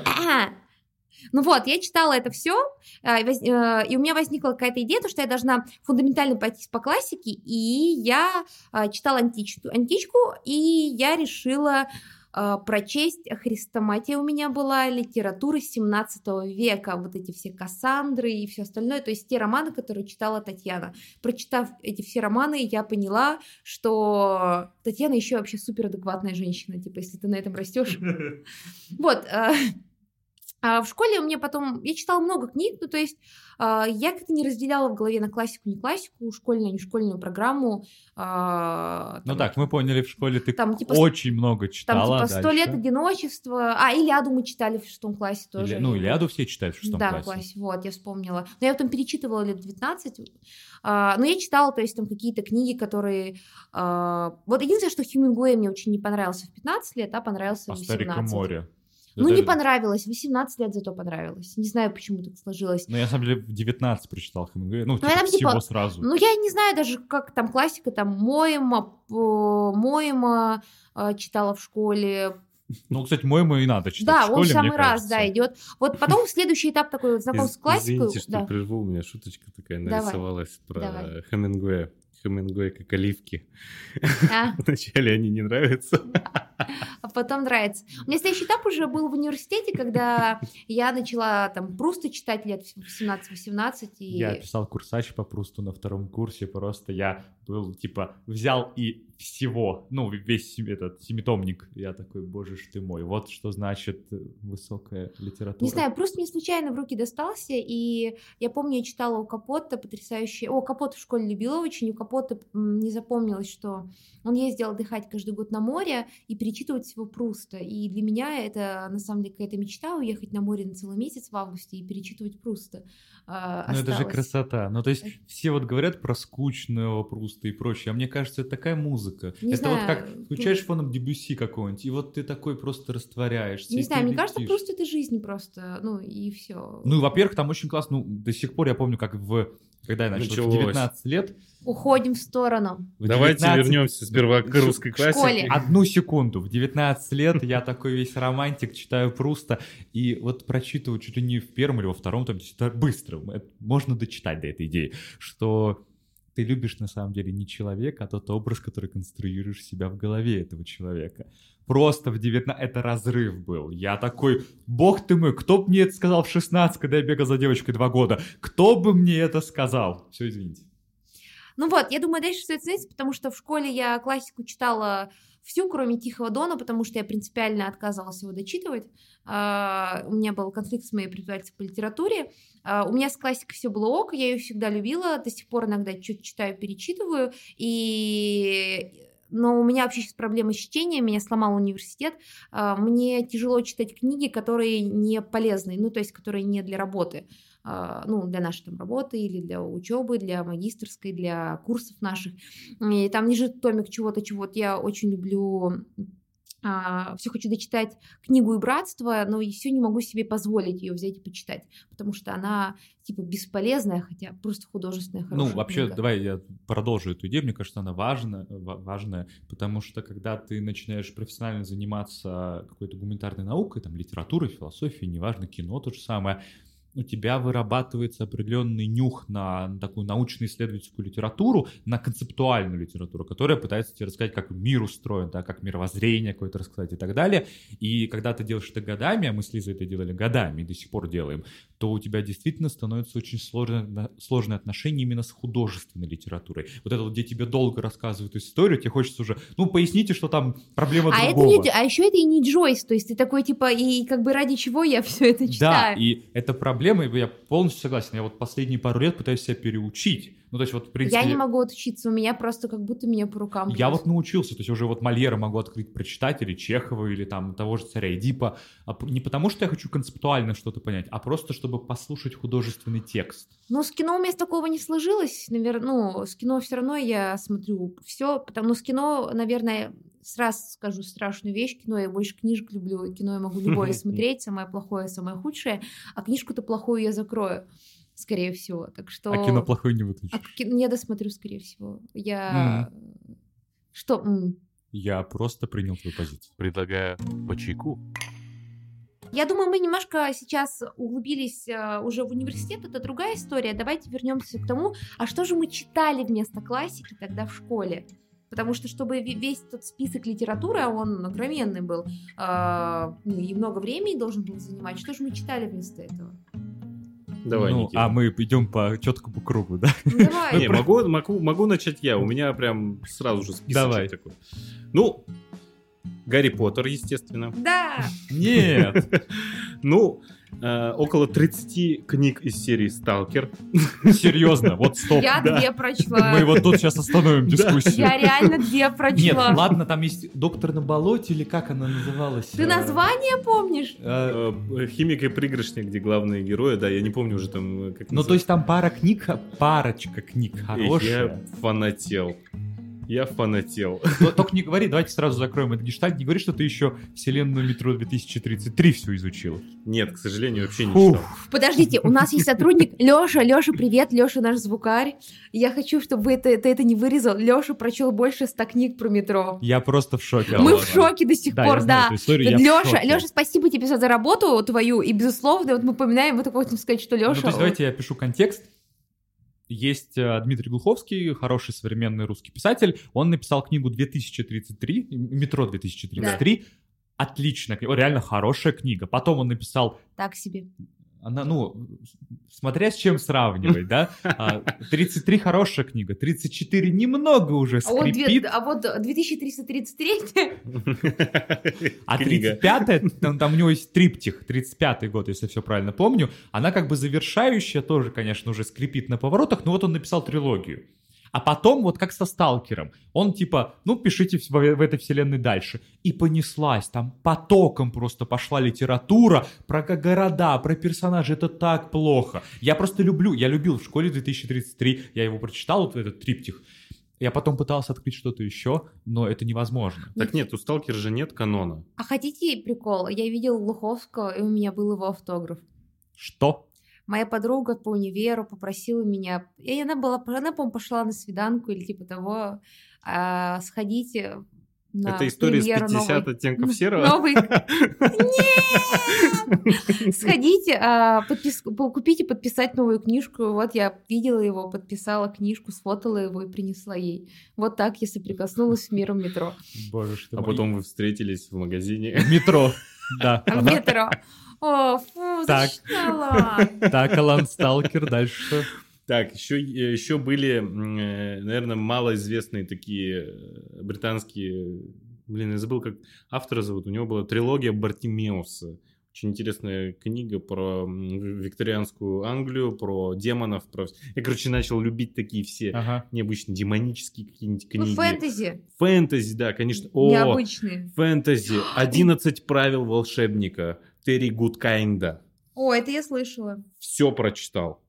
Ну вот, я читала это все, а, э, и у меня возникла какая-то идея, то, что я должна фундаментально пойти по классике, и я а, читала античку, античку и я решила э, прочесть Христоматия у меня была, литература 17 века, вот эти все Кассандры и все остальное, то есть те романы, которые читала Татьяна. Прочитав эти все романы, я поняла, что Татьяна еще вообще супер адекватная женщина, типа, если ты на этом растешь. *laughs* Вот, а в школе меня потом, я читала много книг, ну то есть э, я как-то не разделяла в голове на классику, не классику, школьную, не школьную программу. Э, ну так, мы поняли, в школе ты там, типа, очень много читала. Там типа «Сто лет одиночества», а Илиаду мы читали в шестом классе тоже. Или, ну Илиаду все читают в шестом да, классе. Да, классе, вот, я вспомнила. Но я потом перечитывала лет 19, э, но я читала, то есть там какие-то книги, которые... Э, вот единственное, что Хемингуэй мне очень не понравился в 15 лет, а понравился в 18. «Старика море». Ну, не понравилось. 18 лет зато понравилось. Не знаю, почему так сложилось. Ну, я, на самом деле, в 19 прочитал Хемингуэя. Ну, типа, там, всего типа, сразу. Ну, я не знаю даже, как там классика, там, Моема, Моема э, читала в школе. *laughs* Ну, кстати, моему и надо читать Да, в школе, он в самый раз, кажется. да, идет. Вот потом следующий этап такой вот знакомство с классикой. Извините, что да. прерву, у меня шуточка такая Давай. нарисовалась про Давай. Хемингуэя. Хемингуэй как оливки. А, *laughs* Вначале они не нравятся. а потом нравится. У меня следующий этап уже был в университете, когда я начала там Пруста читать лет в 17-18. И... Я писал курсач по Прусту на втором курсе, просто я был, типа, взял и всего, ну, весь этот семитомник. Я такой, боже ж ты мой, вот что значит э, высокая литература. Не знаю, просто мне случайно в руки достался, и я помню, я читала у Капота потрясающие... О, Капота в школе любила очень, у Капота не запомнилось, что он ездил отдыхать каждый год на море и перечитывать всего Пруста, и для меня это, на самом деле, какая-то мечта, уехать на море на целый месяц в августе и перечитывать Пруста. а, Ну, это же красота. Ну, то есть, все вот говорят про скучного Пруста и прочее, а мне кажется, это такая музыка. Не это вот знаю, как включаешь фоном Дебюсси какого-нибудь, и вот ты такой просто растворяешься. Не знаю, мне кажется. Пруст это жизнь просто, ну и все. Ну, и, во-первых, там очень классно, ну, до сих пор я помню, как в... Когда я начал, в Началось. 19 лет. Уходим в сторону. в Давайте 19 вернемся сперва к русской в школе. классике. Одну секунду. В 19 лет я такой весь романтик, читаю Пруста, и вот прочитываю чуть ли не в первом или во втором, там, быстро, это можно дочитать до этой идеи, что ты любишь на самом деле не человека, а тот образ, который конструируешь себя в голове этого человека. Просто в 19... Это разрыв был. Я такой, бог ты мой, кто бы мне это сказал в 16, когда я бегал за девочкой два года? Кто бы мне это сказал? Все, извините. Ну вот, я думаю, дальше стоит сниться, потому что в школе я классику читала всю, кроме Тихого Дона, потому что я принципиально отказывалась его дочитывать. А, У меня был конфликт с моей преподавателем по литературе. А, У меня с классикой все было ок, я ее всегда любила, до сих пор иногда что-то читаю, перечитываю, и... Но у меня вообще сейчас проблема с чтением, меня сломал университет. А, Мне тяжело читать книги, которые не полезные, ну, то есть, которые не для работы ну, для нашей там работы или для учебы, для магистрской, для курсов наших. И там лежит томик чего-то, чего-то. Я очень люблю все хочу дочитать книгу и братство, но и все не могу себе позволить ее взять и почитать, потому что она типа бесполезная, хотя просто художественная Ну, хорошая вообще, книга. давай я продолжу эту идею. Мне кажется, она важна, ва- важная, потому что когда ты начинаешь профессионально заниматься какой-то гуманитарной наукой, там, литературой, философией, неважно, кино то же самое, у тебя вырабатывается определенный нюх на такую научно-исследовательскую литературу, на концептуальную литературу, которая пытается тебе рассказать, как мир устроен, да, как мировоззрение какое-то рассказать и так далее. И когда ты делаешь это годами, а мы с Лизой это делали годами и до сих пор делаем, то у тебя действительно становится очень сложное, сложное отношение именно с художественной литературой. Вот это вот, где тебе долго рассказывают историю, тебе хочется уже, ну, поясните, что там проблема А, это другого. не, а еще это и не Джойс, то есть ты такой типа, и как бы ради чего я все это Да, читаю? и это проблема, и я полностью согласен. Я вот последние пару лет пытаюсь себя переучить. Ну, то есть вот, в принципе... Я не могу отучиться, у меня просто как будто меня по рукам Я бьют. вот научился, то есть уже вот Мольера могу открыть, прочитать, или Чехова, или там того же царя Эдипа, а не потому что я хочу концептуально что-то понять, а просто чтобы послушать художественный текст. Ну, с кино у меня такого не сложилось, наверное, ну, с кино все равно я смотрю все, потому что с кино, наверное, сразу скажу страшную вещь, кино я больше книжек люблю, кино я могу любое *laughs* смотреть, самое плохое, самое худшее, а книжку-то плохую я закрою, скорее всего, так что... А кино плохое не выключишь. А ки- не досмотрю, скорее всего. Я... Что? м. Я просто принял твою позицию. Предлагаю по чайку. Я думаю, мы немножко сейчас углубились э, уже в университет, это другая история. Давайте вернемся к тому, а что же мы читали вместо классики тогда в школе? Потому что, чтобы ве- весь этот список литературы, а он огроменный был, а, ну, и много времени должен был занимать, что же мы читали вместо этого? Давай, Ну, Никита. а мы идем по четкому кругу, да? Давай. Не, могу, могу, могу начать я. У меня прям сразу же список Давай. такой. Ну, Гарри Поттер, естественно. Да, Нет, *laughs* Ну, э, около 30 книг из серии «Сталкер». серьезно, вот стоп. я да. две прочла. Мы вот тут сейчас остановим дискуссию. Я реально две Нет, прочла. ладно, там есть доктор на болоте, или как она называлась? Ты Э, название помнишь? э, Э, «Химик и пригоршня», где главные герои, да, я не помню уже там, как Ну, то есть там пара книг, парочка книг Я хорошая. фанател. Я фанател. *laughs* Но Только не говори, давайте сразу закроем этот гештальт, не говори, что ты еще вселенную метро 2033 все изучил. Нет, к сожалению, вообще не читал. Подождите, у нас есть сотрудник Леша. Леша, привет, Леша наш звукарь. Я хочу, чтобы вы это, ты это не вырезал. Леша прочел больше ста книг про метро. Я просто в шоке. Мы в шоке до сих Да, пор, да. историю, Леша. Леша, спасибо тебе за работу твою. И, безусловно, вот мы упоминаем, мы только хотим сказать, что Ну, Леша... то есть давайте я пишу контекст. Есть э, Дмитрий Глуховский, хороший современный русский писатель. Он написал книгу 2033, «Метро 2033». Отличная книга, реально хорошая книга. Потом он написал Так себе. Она, ну, смотря с чем сравнивать, да, А, 33 хорошая книга, 34 немного уже А вот, две- скрипит, а вот 2333 а Книга. 35 там, там у него есть триптих, 35 год, если все правильно помню, она как бы завершающая тоже, конечно, уже скрипит на поворотах, но вот он написал трилогию. А потом, вот как со Сталкером, он типа, ну, пишите в, в этой вселенной дальше. И понеслась, там потоком просто пошла литература про го- города, про персонажей, это так плохо. Я просто люблю, я любил в школе 2033, я его прочитал, вот этот триптих. Я потом пытался открыть что-то еще, но это невозможно. Так нет, у «Сталкера» же нет канона. А хотите прикол? Я видел Глуховского, и у меня был его автограф. Что? Моя подруга по универу попросила меня, и она была, она, по-моему, пошла на свиданку или типа того, а, сходите на Это история с премьеру 50 новой- оттенков *laughs* серого? Новый... *laughs* Нет! Сходите, а, подпис- по- купите подписать новую книжку. Вот я видела его, подписала книжку, сфотала его и принесла ей. Вот так я соприкоснулась с миром метро. Боже, что А потом вы встретились в магазине. Метро. Да. *laughs* В метро. О, фу, Так. *laughs* Так, Алан Сталкер, дальше что? Так, еще, еще были, э, наверное, малоизвестные такие э, британские... Блин, я забыл, как автора зовут. У него была трилогия Бартимеуса. Очень интересная книга про викторианскую Англию, про демонов. Про... Я, короче, начал любить такие все Ага. необычные демонические какие-нибудь Ну, книги. фэнтези. Фэнтези, да, конечно. О, Необычные. фэнтези. *gasps* 11 правил волшебника. Терри Гудкайнда. О, это я слышала. Все прочитал.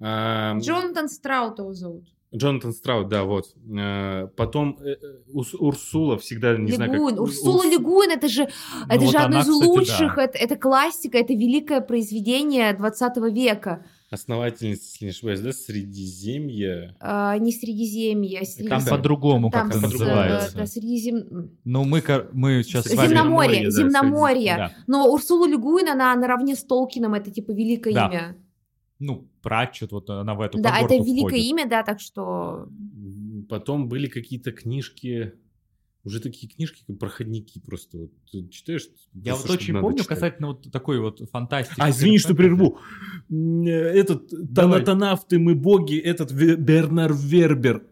Джонатан Страуд его зовут. Джонатан Страуд, да, вот. Э, Потом э, э, Урсула всегда, не знаю, как... Урсула Урс- Ле Гуин, это же, Ну, это вот же одно из кстати, лучших, да. это, это классика, это великое произведение 20 века. Основательница, если не ошибаюсь, да, Средиземья. А, не Средиземье, а Среди- Там по-другому как-то с- называется. Да, Средизем... Ну, мы, мы сейчас с вами... Земноморье, да, Земноморье. Да. Но Урсула Легуин, она наравне с Толкином, это типа великое Да. имя. Ну, Пратчет, вот она в эту Да, это великое входит. имя, да, так что... Потом были какие-то книжки, уже такие книжки, как проходники просто. Вот, ты читаешь? Я просто, вот очень помню читать. касательно вот такой вот фантастики. А, извини, что прерву. Э, Этот Давай. Танатанавты, мы боги, этот Бернар Вербер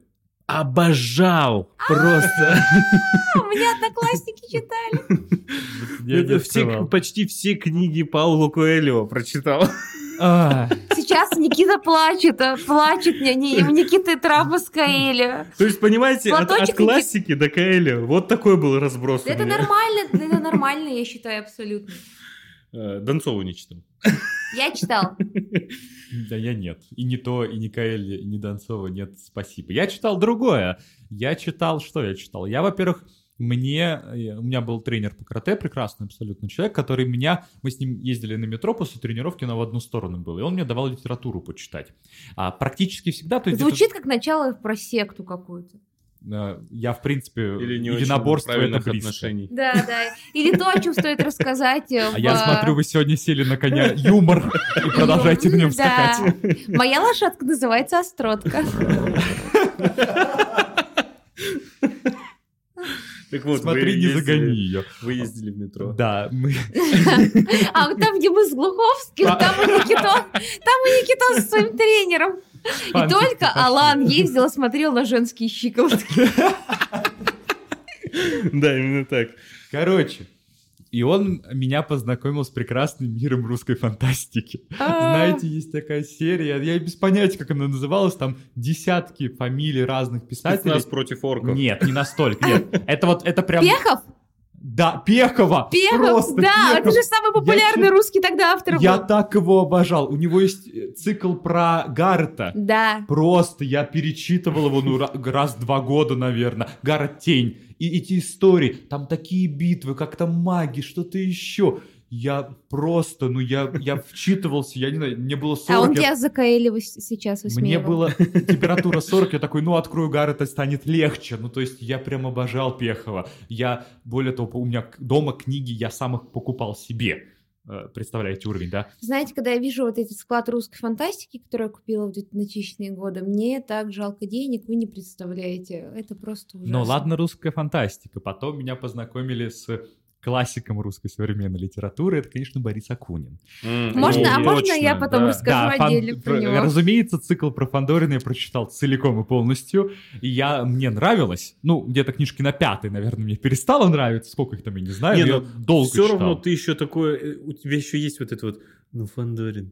обожал просто. А, У меня одноклассники читали. *laughs* Я все, почти все книги Пауло Коэльо прочитал. А, Сейчас Никита плачет, а, плачет. Не, не, у Никиты травма с Каэля. То есть, понимаете, от, от классики до Коэльо вот такой был разброс Это нормально, это нормально, я считаю, абсолютно. Э, Донцову не читал. Я читал. Да я нет. И не то, и не Каэль, и не Донцова нет, спасибо. Я читал другое. Я читал, что я читал? Я, во-первых, мне, э, у меня был тренер по карате, прекрасный абсолютно человек, который меня, мы с ним ездили на метро после тренировки, но в одну сторону был, и он мне давал литературу почитать. А практически всегда, то есть Звучит как начало про секту какую-то. э, я, в принципе, Или не единоборство это близко. отношений. Да, да. Или то, о чем стоит рассказать. э, А я смотрю, вы сегодня сели на коня юмор и продолжаете на нем скакать. Моя лошадка называется Остротка. *laughs* Так вот, Смотри, не ездили- загони ее. Вы ездили в метро. Да, мы... А вот там, где мы с Глуховским, там и Никитос, там и Никитос со своим тренером. И только. Алан ездил, смотрел на женские щиколотки. *laughs* Да, именно так. Короче, и он меня познакомил с прекрасным миром русской фантастики. А. Знаете, есть такая серия, я без понятия, как она называлась, там десятки фамилий разных писателей. Спецназ против орков. Нет, не настолько, нет. Это вот, это прям... Пехов? Да, Пехова! Пехов, Просто да, это Пехов. же самый популярный чё- русский тогда автор Я был. так его обожал. У него есть э, цикл про Гаррета. Да. Просто я перечитывал его, ну, ра- раз в два года, наверное. Гаррет Тень. И эти истории, там такие битвы, как там маги, что-то еще. Я просто, ну, я, я вчитывался, я не знаю, мне было 40. А он я- тебя за Каэли выс- сейчас Мне высмеивал. было *laughs* температура 40, я такой, ну, открою Гаррета, станет легче. Ну, то есть я прям обожал Пехова. Я, более того, у меня дома книги, я сам их покупал себе. Э, Представляете уровень, да? Знаете, когда я вижу вот этот склад русской фантастики, который я купила в 2000-е годы, мне так жалко денег, вы не представляете. Это просто ужасно. Ну ладно, русская фантастика. Потом меня познакомили с классиком русской современной литературы. Это, конечно, Борис Акунин. М, Можно, ну, а можно точно, я потом да. расскажу фан- отдельно про про- него? Разумеется, цикл про Фандорина я прочитал целиком и полностью. И я, мне нравилось. Ну, где-то книжки на пятой, наверное, мне перестало нравиться. Сколько их там, я не знаю. Не, но я ну, долго Все читал. равно ты еще такой, э, у тебя еще есть вот это вот, ну, Фандорин,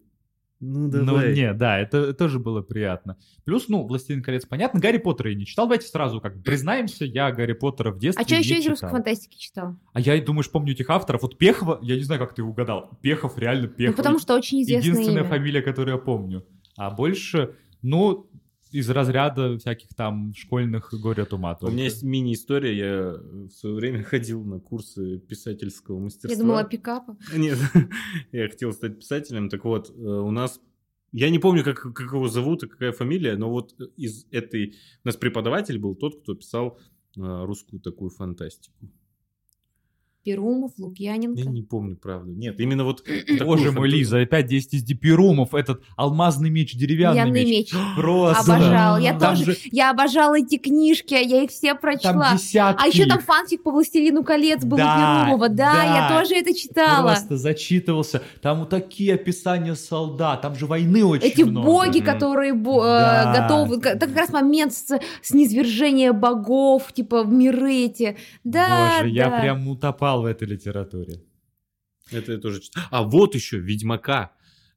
ну, Ну, давай. не, да, это тоже было приятно. Плюс, ну, «Властелин колец», понятно, Гарри Поттера я не читал. Давайте сразу как бы признаемся, я Гарри Поттера в детстве А что еще из читал. русской фантастики читал? А я, думаешь, помню этих авторов. Вот Пехова, я не знаю, как ты угадал. Пехов, реально Пехов. Ну, потому что очень известное Единственная имя. фамилия, которую я помню. А больше, ну, из разряда всяких там школьных горе от ума. У только. меня есть мини-история, я в свое время ходил на курсы писательского мастерства. Я думала, пикапа. Нет, *laughs* я хотел стать писателем. Так вот, э, у нас... Я не помню, как, как его зовут и какая фамилия, но вот из этой... У нас преподаватель был тот, кто писал э, русскую такую фантастику. Перумов, Лукьяненко. Я не помню, правда. Нет, именно вот... *clears throat* Боже мой, Лиза, опять 10 из Дипирумов, этот алмазный меч, деревянный меч. меч. *gasps* Просто. Обожал. Я Там тоже. же- Я обожала эти книжки, я их все Там прочла. десятки. А еще там фанфик по «Властелину колец» был Да, у Перумова. Да, да. я тоже это читала. Просто зачитывался. Там вот такие описания солдат. Там же войны очень Эти много. боги, которые бо- э, Да. готовы, это как раз момент с, с низвержения богов, типа в миры эти. Да, Боже, я прям утопал в этой литературе. Это я тоже читал. А вот еще Ведьмака.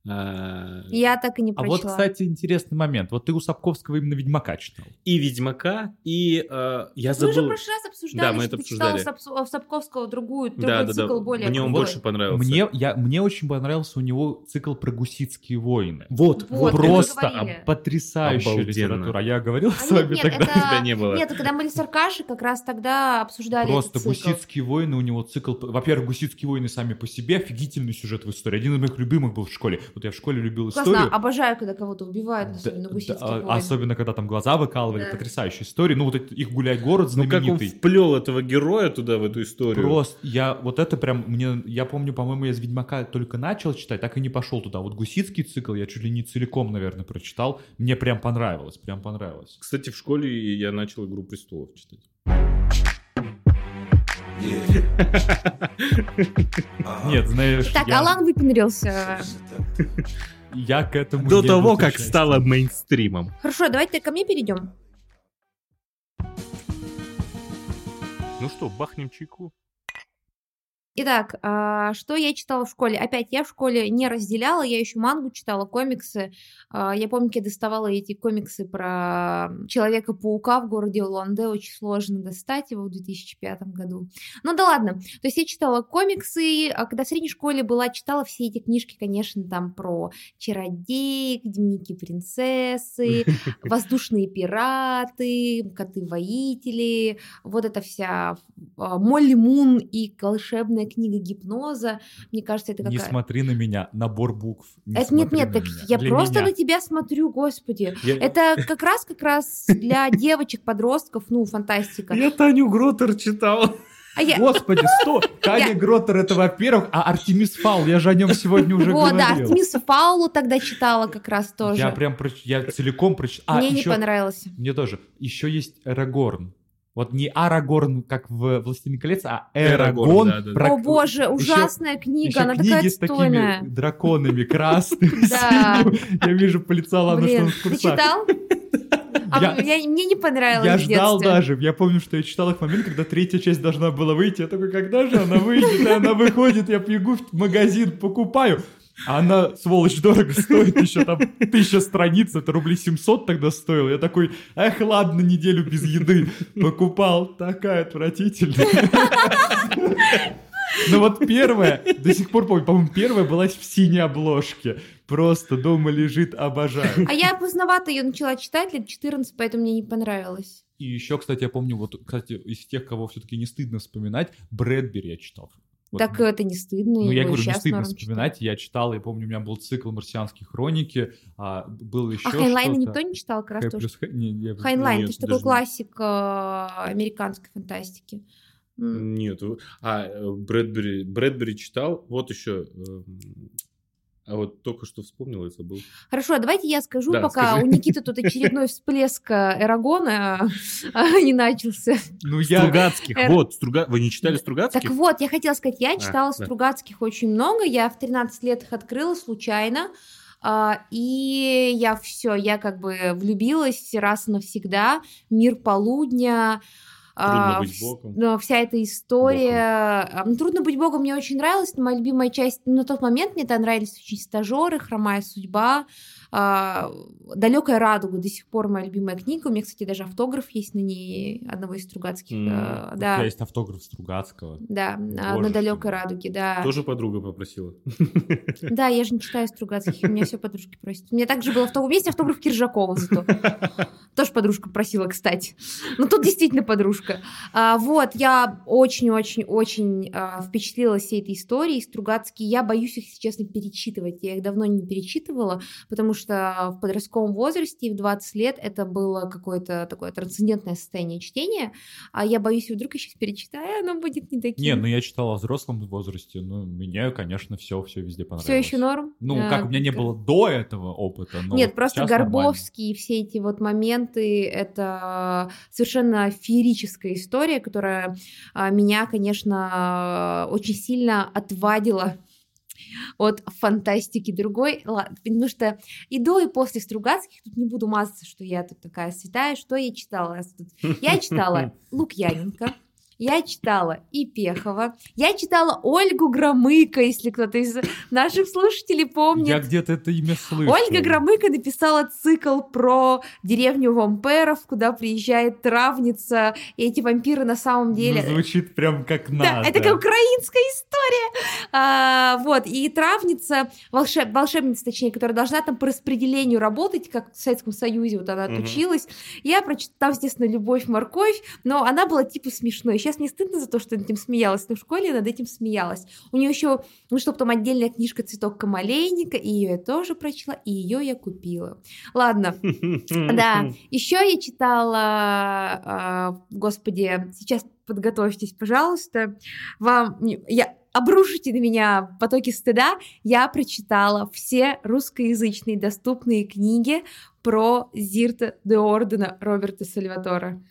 А, Я так и не А прочла. вот, кстати, интересный момент. Вот ты у Сапковского именно Ведьмака читал. И Ведьмака, и э, я Мы забыл... же в прошлый раз обсуждали, Да, мы это ты читала обсуждали. Сап- Сапковского другую, другой Да, да, да. цикл более Мне он больше понравился. Мне, я, мне очень понравился у него цикл про гуситские войны. Вот, Вот, Просто об- потрясающая Обалденно. литература. Я говорил А с вами нет, тогда. это- тебя не было. Нет, когда мы были с Аркашей, как раз тогда обсуждали Просто этот цикл. гуситские войны, у него цикл... Во-первых, гуситские войны сами по себе, офигительный сюжет в истории. Один из моих любимых был в школе. Вот я в школе любил Классно, историю. обожаю, когда кого-то убивают, Да, особенно да, а- войн. особенно, когда там глаза выкалывали, Да. потрясающая история. Ну, вот их гуляй город Ну как он знаменитый. вплел этого героя туда, в эту историю. Просто я вот это прям мне я помню, по-моему, я из Ведьмака только начал читать, так и не пошел туда. Вот гусицкий цикл я чуть ли не целиком, наверное, прочитал. Мне прям понравилось, прям понравилось. Кстати, в школе я начал «Игру престолов» читать. Нет, знаешь, Так, Алан выпендрился. я к этому До того, как стало мейнстримом. Хорошо, давайте ко мне перейдем. Ну что, бахнем чайку? Итак, а, что я читала в школе? Опять, я в школе не разделяла, я еще мангу читала, комиксы. А, Я помню, я доставала эти комиксы про Человека-паука в городе Луанде, очень сложно достать его в 2005 году. Ну да ладно, то есть я читала комиксы, а когда в средней школе была, читала все эти книжки, конечно, там про чародеек, дневники принцессы, *laughs* воздушные пираты, коты-воители, вот эта вся а, Молли Мун и волшебная книга гипноза. Мне кажется, это Не какая... смотри на меня, набор букв. Не Это нет, нет, так я Для просто меня. Тебя смотрю, господи. Я, Это как раз, как раз для *laughs* девочек, подростков, ну, фантастика. я Таню Гротер читал. А я... Господи, сто! *laughs* Таня Гроттер это во-первых, а Артемис Фаул, я же о нем сегодня уже Вот, да, говорил. Артемиса Паулу тогда читала как раз тоже. Я прям я целиком прочитал. А, Мне не еще понравился. мне тоже. Еще есть Эрагорн. Вот не Арагорн, как в «Властелине колец», а Эрагон. да, да, да. про- О боже, еще- ужасная книга, еще она книги такая с такими драконами *laughs* красными, Да. синими. Я вижу по лицу Алана, что он в ты курсах. читал? *laughs* А Я- я- мне не понравилось Я ждал даже, я помню, что я читал их в момент, когда третья часть должна была выйти. Я такой, когда же она выйдет? И она выходит, я бегу в магазин, покупаю. А она, сволочь, дорого стоит, еще там тысяча страниц, это рублей 700 тогда стоило. Я такой, эх, ладно, неделю без еды. Покупал, такая отвратительная. Ну вот первая, до сих пор помню, по-моему, первая была в синей обложке. Просто дома лежит, обожаю. А я поздновато ее начала читать, лет 14, поэтому мне не понравилось. И еще, кстати, я помню, вот, кстати, из тех, кого все-таки не стыдно вспоминать, Брэдбери я читал. Вот. Так это не стыдно. Ну, я говорю, не стыдно вспоминать. Я читал, я помню, у меня был цикл «Марсианские хроники», а был еще. А Хайнлайна никто не читал, как раз Хэ тоже. плюс не, я- Хайнлайн, это же такой классик э, американской фантастики. Нет, а э, Брэдбери, Брэдбери читал, вот еще, эм, а вот только что вспомнил и забыл. Хорошо, а давайте я скажу, Да, пока скажи. у Никиты тут очередной *laughs* всплеск Эрагона э, не начался. Ну, я... Стругацких, Эр- вот, Струга... вы не читали Стругацких? Так вот, я хотела сказать, я А, читала да. Стругацких очень много, я в 13 лет их открыла случайно, а, и я все, я как бы влюбилась раз и навсегда, мир полудня, Трудно а, быть богом. да, вся эта история. Ну, Трудно быть богом мне очень нравилось, но моя любимая часть, ну, на тот момент мне это нравились очень стажеры, хромая судьба, далекая радуга до сих пор моя любимая книга. У меня, кстати, даже автограф есть на ней одного из Стругацких. М, э, У да. тебя есть автограф Стругацкого. Да, а, на Боже далекой ты. радуге, да. Тоже подруга попросила. Да, я же не читаю Стругацких, у меня все подружки просят. У меня также был автограф, есть автограф Киржакова зато. Тоже подружка просила, кстати. Ну, тут действительно подружка. А, вот, я очень-очень-очень а, впечатлилась всей этой историей. Стругацкие, я боюсь их, если честно, перечитывать. Я их давно не перечитывала, потому что в подростковом возрасте, в 20 лет, это было какое-то такое трансцендентное состояние чтения. А я боюсь, вдруг я сейчас перечитаю, оно будет не таким. Не, ну я читал о взрослом возрасте, ну, мне, конечно, все, все везде понравилось. Все еще норм? Ну, А, как у меня не к- было до этого опыта, но Нет, просто нормально. Горбовский и все эти вот моменты, это совершенно феерическая история, которая а, меня, конечно, очень сильно отвадила от фантастики другой, потому что и до, и после Стругацких, тут не буду мазаться, что я тут такая святая, что я читала. Я читала *laughs* Лукьяненко, я читала и Пехова, я читала Ольгу Громыко, если кто-то из наших слушателей помнит. Я где-то это имя слышал. Ольга Громыко написала цикл про деревню вампиров, куда приезжает травница, и эти вампиры на самом деле... Ну, звучит прям как Да, надо. это как украинская история. А, вот, и травница, волшеб, волшебница, точнее, которая должна там по распределению работать, как в Советском Союзе, вот она отучилась. Я прочитала, естественно, «Любовь, морковь», но она была типа смешной. Сейчас мне стыдно за то, что над этим смеялась, но в школе я над этим смеялась. У нее еще, ну что, потом отдельная книжка «Цветок камалейника», и ее я тоже прочла, и ее я купила. Ладно, *laughs* да, еще я читала, а, господи, сейчас подготовьтесь, пожалуйста, вам, я, обрушите на меня потоки стыда, я прочитала все русскоязычные доступные книги про Зирта де Ордена Роберта Сальватора.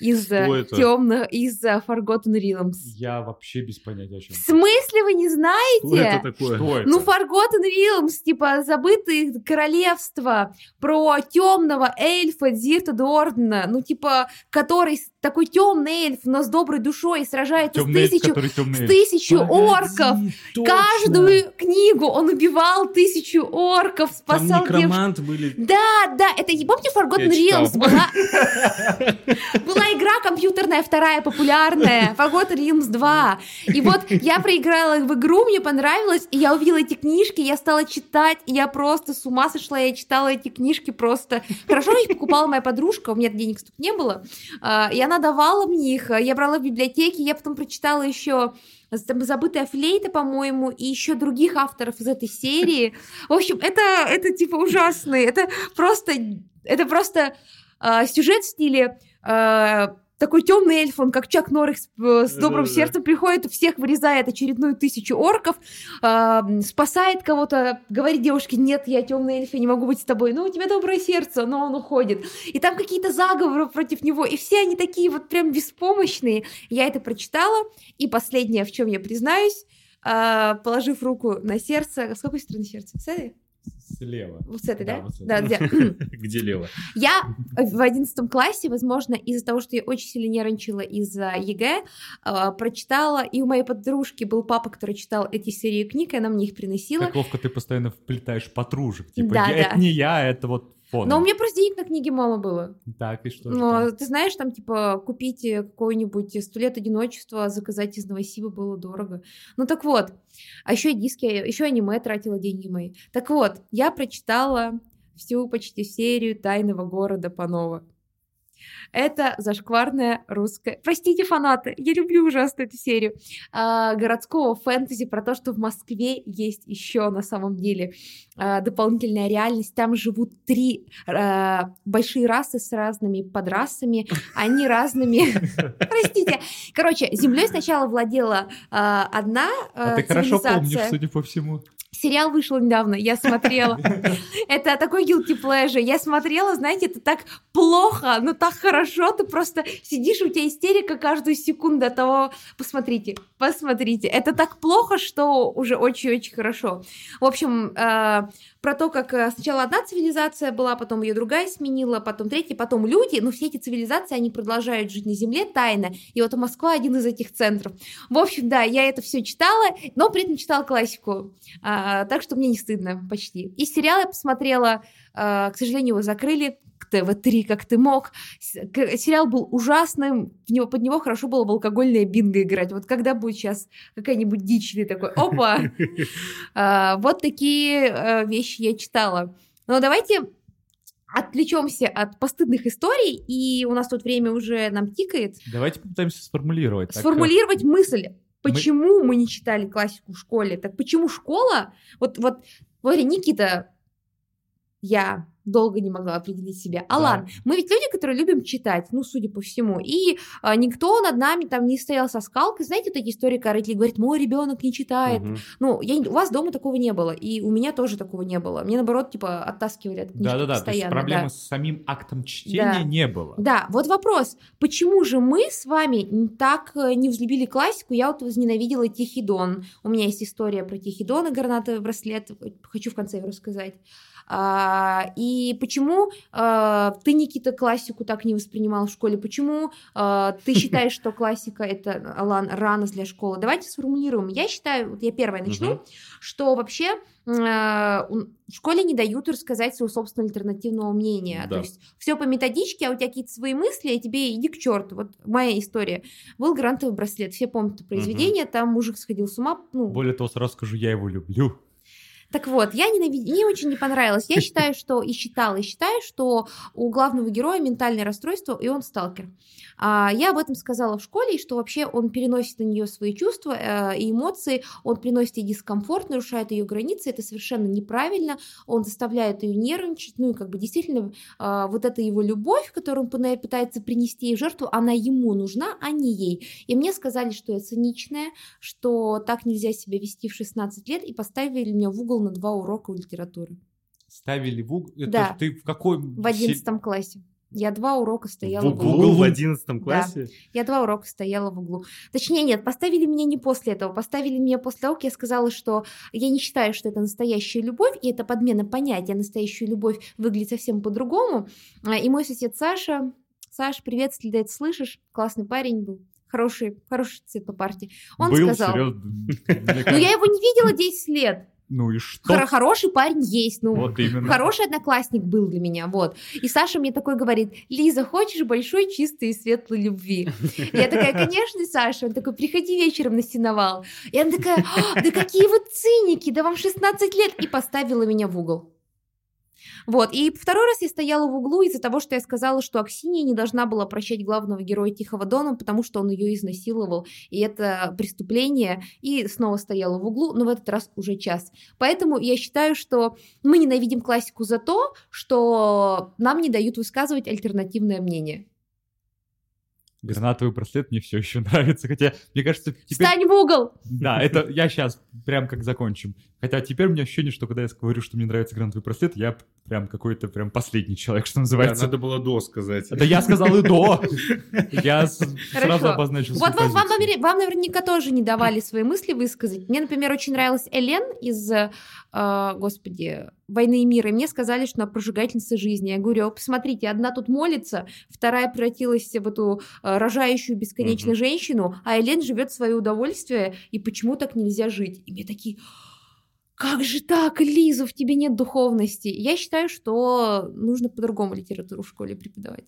Из Что темных, из э, Forgotten Realms. Я вообще без понятия, о чем. В смысле вы не Что знаете? это такое? Что это? Ну, Forgotten Realms, типа забытые королевства, про темного эльфа Зирта Дордена, ну, типа, который такой темный эльф, но с доброй душой и сражается Темный с эльф, тысячу, который с эльф. тысячу Погоди, орков. точно. Каждую книгу он убивал тысячу орков, Там спасал девушку. некромант были. Да, да, это, помните, Forgotten Я. Realms была, *laughs* была игра компьютерная вторая популярная, Forgotten Realms 2. И вот я проиграла в игру, мне понравилось, и я увидела эти книжки, я стала читать, и я просто с ума сошла, я читала эти книжки просто. Хорошо, их покупала моя подружка, у меня денег столько не было, а, и она давала мне их, я брала в библиотеке, я потом прочитала еще забытая флейта, по-моему, и еще других авторов из этой серии. В общем, это, это типа ужасный, это просто, это просто э, сюжет в стиле э, такой темный эльф, он как Чак Норрис э, с добрым Да-да-да. сердцем приходит, всех вырезает очередную тысячу орков, э, спасает кого-то, говорит девушке, нет, я темный эльф, я не могу быть с тобой, ну, у тебя доброе сердце, но он уходит. И там какие-то заговоры против него, и все они такие вот прям беспомощные. Я это прочитала, и последнее, в чем я признаюсь, э, положив руку на сердце, с какой стороны сердце? С этой? Слева. Вот с этой, да? Да, вот с этой. Да, где? *laughs* Где лево? Я в одиннадцатом классе, возможно, из-за того, что я очень сильно нервничала из-за ЕГЭ, э, прочитала, и у моей подружки был папа, который читал эти серии книг, и она мне их приносила. Как ловко ты постоянно вплетаешь подружек. Типа, Да, я- да. это не я, это вот фон. Но у меня просто денег на книги мало было. Так, и что Но там? ты знаешь, там, типа, купить э, какой-нибудь «Сто лет одиночества», заказать из Новосиба было дорого. Ну так вот, а еще и диски, еще аниме тратила деньги мои. Так вот, я прочитала всю почти серию «Тайного города» Панова. Это зашкварная русская... Простите, фанаты, я люблю ужасно эту серию. а, городского фэнтези про то, что в Москве есть еще на самом деле а, дополнительная реальность. Там живут три а, большие расы с разными подрасами. Они разными... *laughs* Простите. Короче, землей сначала владела а, одна А а, ты хорошо помнишь, судя по всему. Сериал вышел недавно, я смотрела. *laughs* Это такой guilty pleasure. Я смотрела, знаете, это так плохо, но так хорошо. Ты просто сидишь, у тебя истерика каждую секунду от того. Посмотрите, посмотрите. Это так плохо, что уже очень-очень хорошо. В общем, э, про то, как э, сначала одна цивилизация была, потом ее другая сменила, потом третья, потом люди. Но все эти цивилизации, они продолжают жить на Земле тайно. И вот Москва один из этих центров. В общем, да, я это все читала, но при этом читала классику. А, так что мне не стыдно почти. И сериал я посмотрела, а, к сожалению, его закрыли. К ТВ-3, как ты мог. Сериал был ужасным, в него, под него хорошо было в алкогольное бинго играть. Вот когда будет сейчас какая-нибудь дичь, ты такой, опа! *laughs* А, Вот такие э, вещи я читала. Но давайте отвлечемся от постыдных историй, и у нас тут время уже нам тикает. Давайте попытаемся сформулировать. Так, Сформулировать мысль, почему мы... не читали классику в школе, так почему школа, вот, вот, вот Никита, я долго не могла определить себя. Алан, мы ведь люди, которые любим читать, ну, судя по всему, и а, никто над нами там не стоял со скалкой, знаете, вот эти истории, когда родители говорят, мой ребенок не читает, Мгм. ну, я, у вас дома такого не было, и у меня тоже такого не было, мне, наоборот, типа, оттаскивали от книжки Да-да-да, то есть постоянно. проблемы да. с самим актом чтения Да. не было. Да, вот вопрос, почему же мы с вами так э, не взлюбили классику? Я вот возненавидела Тихий Дон. У меня есть история про Тихий Дон и гранатовый браслет. Хочу в конце ее рассказать. А, и почему а, ты, Никита, классику так не воспринимал в школе? Почему а, ты считаешь, что классика это Алан, рано для школы? Давайте сформулируем. Я считаю, вот я первая начну, что вообще э, у- в школе не дают рассказать своего собственного альтернативного мнения. Да. То есть все по методичке, а у тебя какие-то свои мысли, и тебе иди к черту. Вот моя история. Был грантовый браслет. Все помнят это произведение, там мужик сходил с ума. Ну, Более того, сразу скажу, я его люблю. Так вот, я ненавидела, мне очень не понравилось. Я считаю, что и считала, и считаю, что у главного героя ментальное расстройство, и он сталкер. А, я об этом сказала в школе, и что вообще он переносит на нее свои чувства э, и эмоции, он приносит ей дискомфорт, нарушает ее границы, это совершенно неправильно, он заставляет ее нервничать, ну и как бы действительно э, вот эта его любовь, которую он пытается принести ей жертву, она ему нужна, а не ей. И мне сказали, что я циничная, что так нельзя себя вести в 16 лет, и поставили меня в угол на два урока литературы Ставили в угол. Это Да. ты в какой... в 11 классе. Я два урока стояла В в углу. углу в одиннадцатом классе? Я два урока стояла в углу. Точнее, нет, поставили меня не после этого. Поставили меня после того, как я сказала, что я не считаю, что это настоящая любовь, и это подмена понятия. Настоящая любовь выглядит совсем по-другому. А, И мой сосед Саша, Саш, привет, если ты это слышишь, классный парень был. Хороший, хороший цвет по партии. Он Был, сказал, серьезно. *laughs* ну я его не видела 10 лет. Ну и что? Хоро- хороший парень есть, ну, Вот именно. Хороший одноклассник был для меня, вот. И Саша мне такой говорит, Лиза, хочешь большой, чистой и светлой любви? Я такая, конечно, Саша. Он такой, приходи вечером на сеновал. И она такая, «А, да какие вы циники, да вам 16 лет. И поставила меня в угол. Вот, и второй раз я стояла в углу из-за того, что я сказала, что Аксинья не должна была прощать главного героя Тихого Дона, потому что он ее изнасиловал, и это преступление, и снова стояла в углу, но в этот раз уже час. Поэтому я считаю, что мы ненавидим классику за то, что нам не дают высказывать альтернативное мнение. Гранатовый браслет мне все еще *laughs* нравится, хотя, мне кажется, теперь... Встань в угол! Да, это я сейчас прям как закончим. Хотя теперь у меня ощущение, что когда я говорю, что мне нравится гранатовый браслет, я прям какой-то прям последний человек, что Да, называется. надо было до сказать. Да я сказал и до. *laughs* Я сразу Хорошо. обозначил Вот вам, вам, наверняка тоже не давали свои мысли высказать. Мне, например, очень нравилась Элен из, э, господи, «Войны и мира». И мне сказали, что она прожигательница жизни. Я говорю, посмотрите, одна тут молится, вторая превратилась в эту э, рожающую бесконечно женщину, а Элен живет в свое удовольствие, и почему так нельзя жить? И мне такие... Как же так, Лиза, в тебе нет духовности? Я считаю, что нужно по-другому литературу в школе преподавать.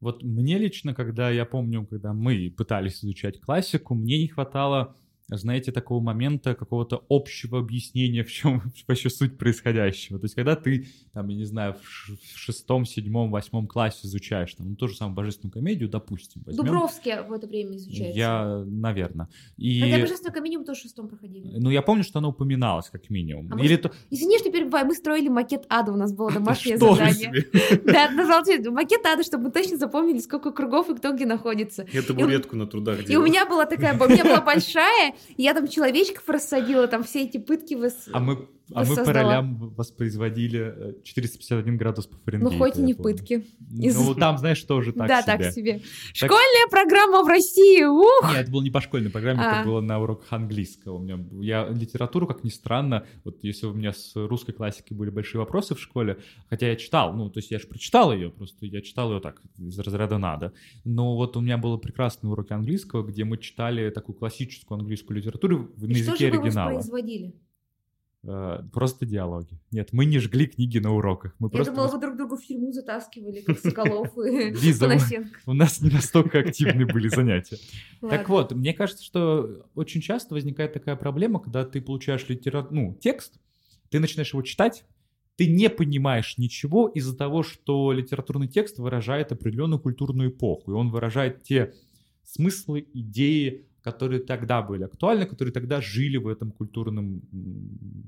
Вот мне лично, когда я помню, когда мы пытались изучать классику, мне не хватало, знаете, такого момента какого-то общего объяснения, в чем *laughs* вообще суть происходящего. То есть, когда ты, там, я не знаю, в шестом, седьмом, восьмом классе изучаешь, там, ну, ту же самую божественную комедию, допустим, возьмем. Дубровский в это время изучается. Я, наверное. И... Хотя божественную комедию мы тоже в шестом проходили. Ну, я помню, что она упоминалась, как минимум. А мы Или с- то... Извини, что перебиваю, мы строили макет ада, у нас было *laughs* домашнее Что задание. *laughs* Да, назывался макет ада, чтобы мы точно запомнили, сколько кругов и кто где находится. Я табуретку на трудах И у меня была такая, у меня была большая, я там человечков рассадила, там все эти пытки выс... А мы, а мы по ролям воспроизводили э, 451 градус по Ну, Фаренгейту. хоть и не пытки. Из- Ну, там, знаешь, тоже так да, так себе. Школьная программа в России, ух! Нет, это было не по школьной программе, А. это было на уроках английского. У меня, я литературу, как ни странно, вот если у меня с русской классикой были большие вопросы в школе, хотя я читал, ну, то есть я же прочитал ее, просто я читал ее так, из разряда надо. Но вот у меня было прекрасные уроки английского, где мы читали такую классическую английскую литературу в- на И что языке же вы оригинала. воспроизводили? Э, Просто диалоги. Нет, мы не жгли книги на уроках. Мы Я просто думала, вы друг друга в тюрьму затаскивали, как Соколов и *laughs* Лиза, у нас не настолько активны были занятия. Так вот, мне кажется, что очень часто возникает такая проблема, когда ты получаешь литера... ну, текст, ты начинаешь его читать, ты не понимаешь ничего из-за того, что литературный текст выражает определенную культурную эпоху, и он выражает те смыслы, идеи, которые тогда были актуальны, которые тогда жили в этом культурном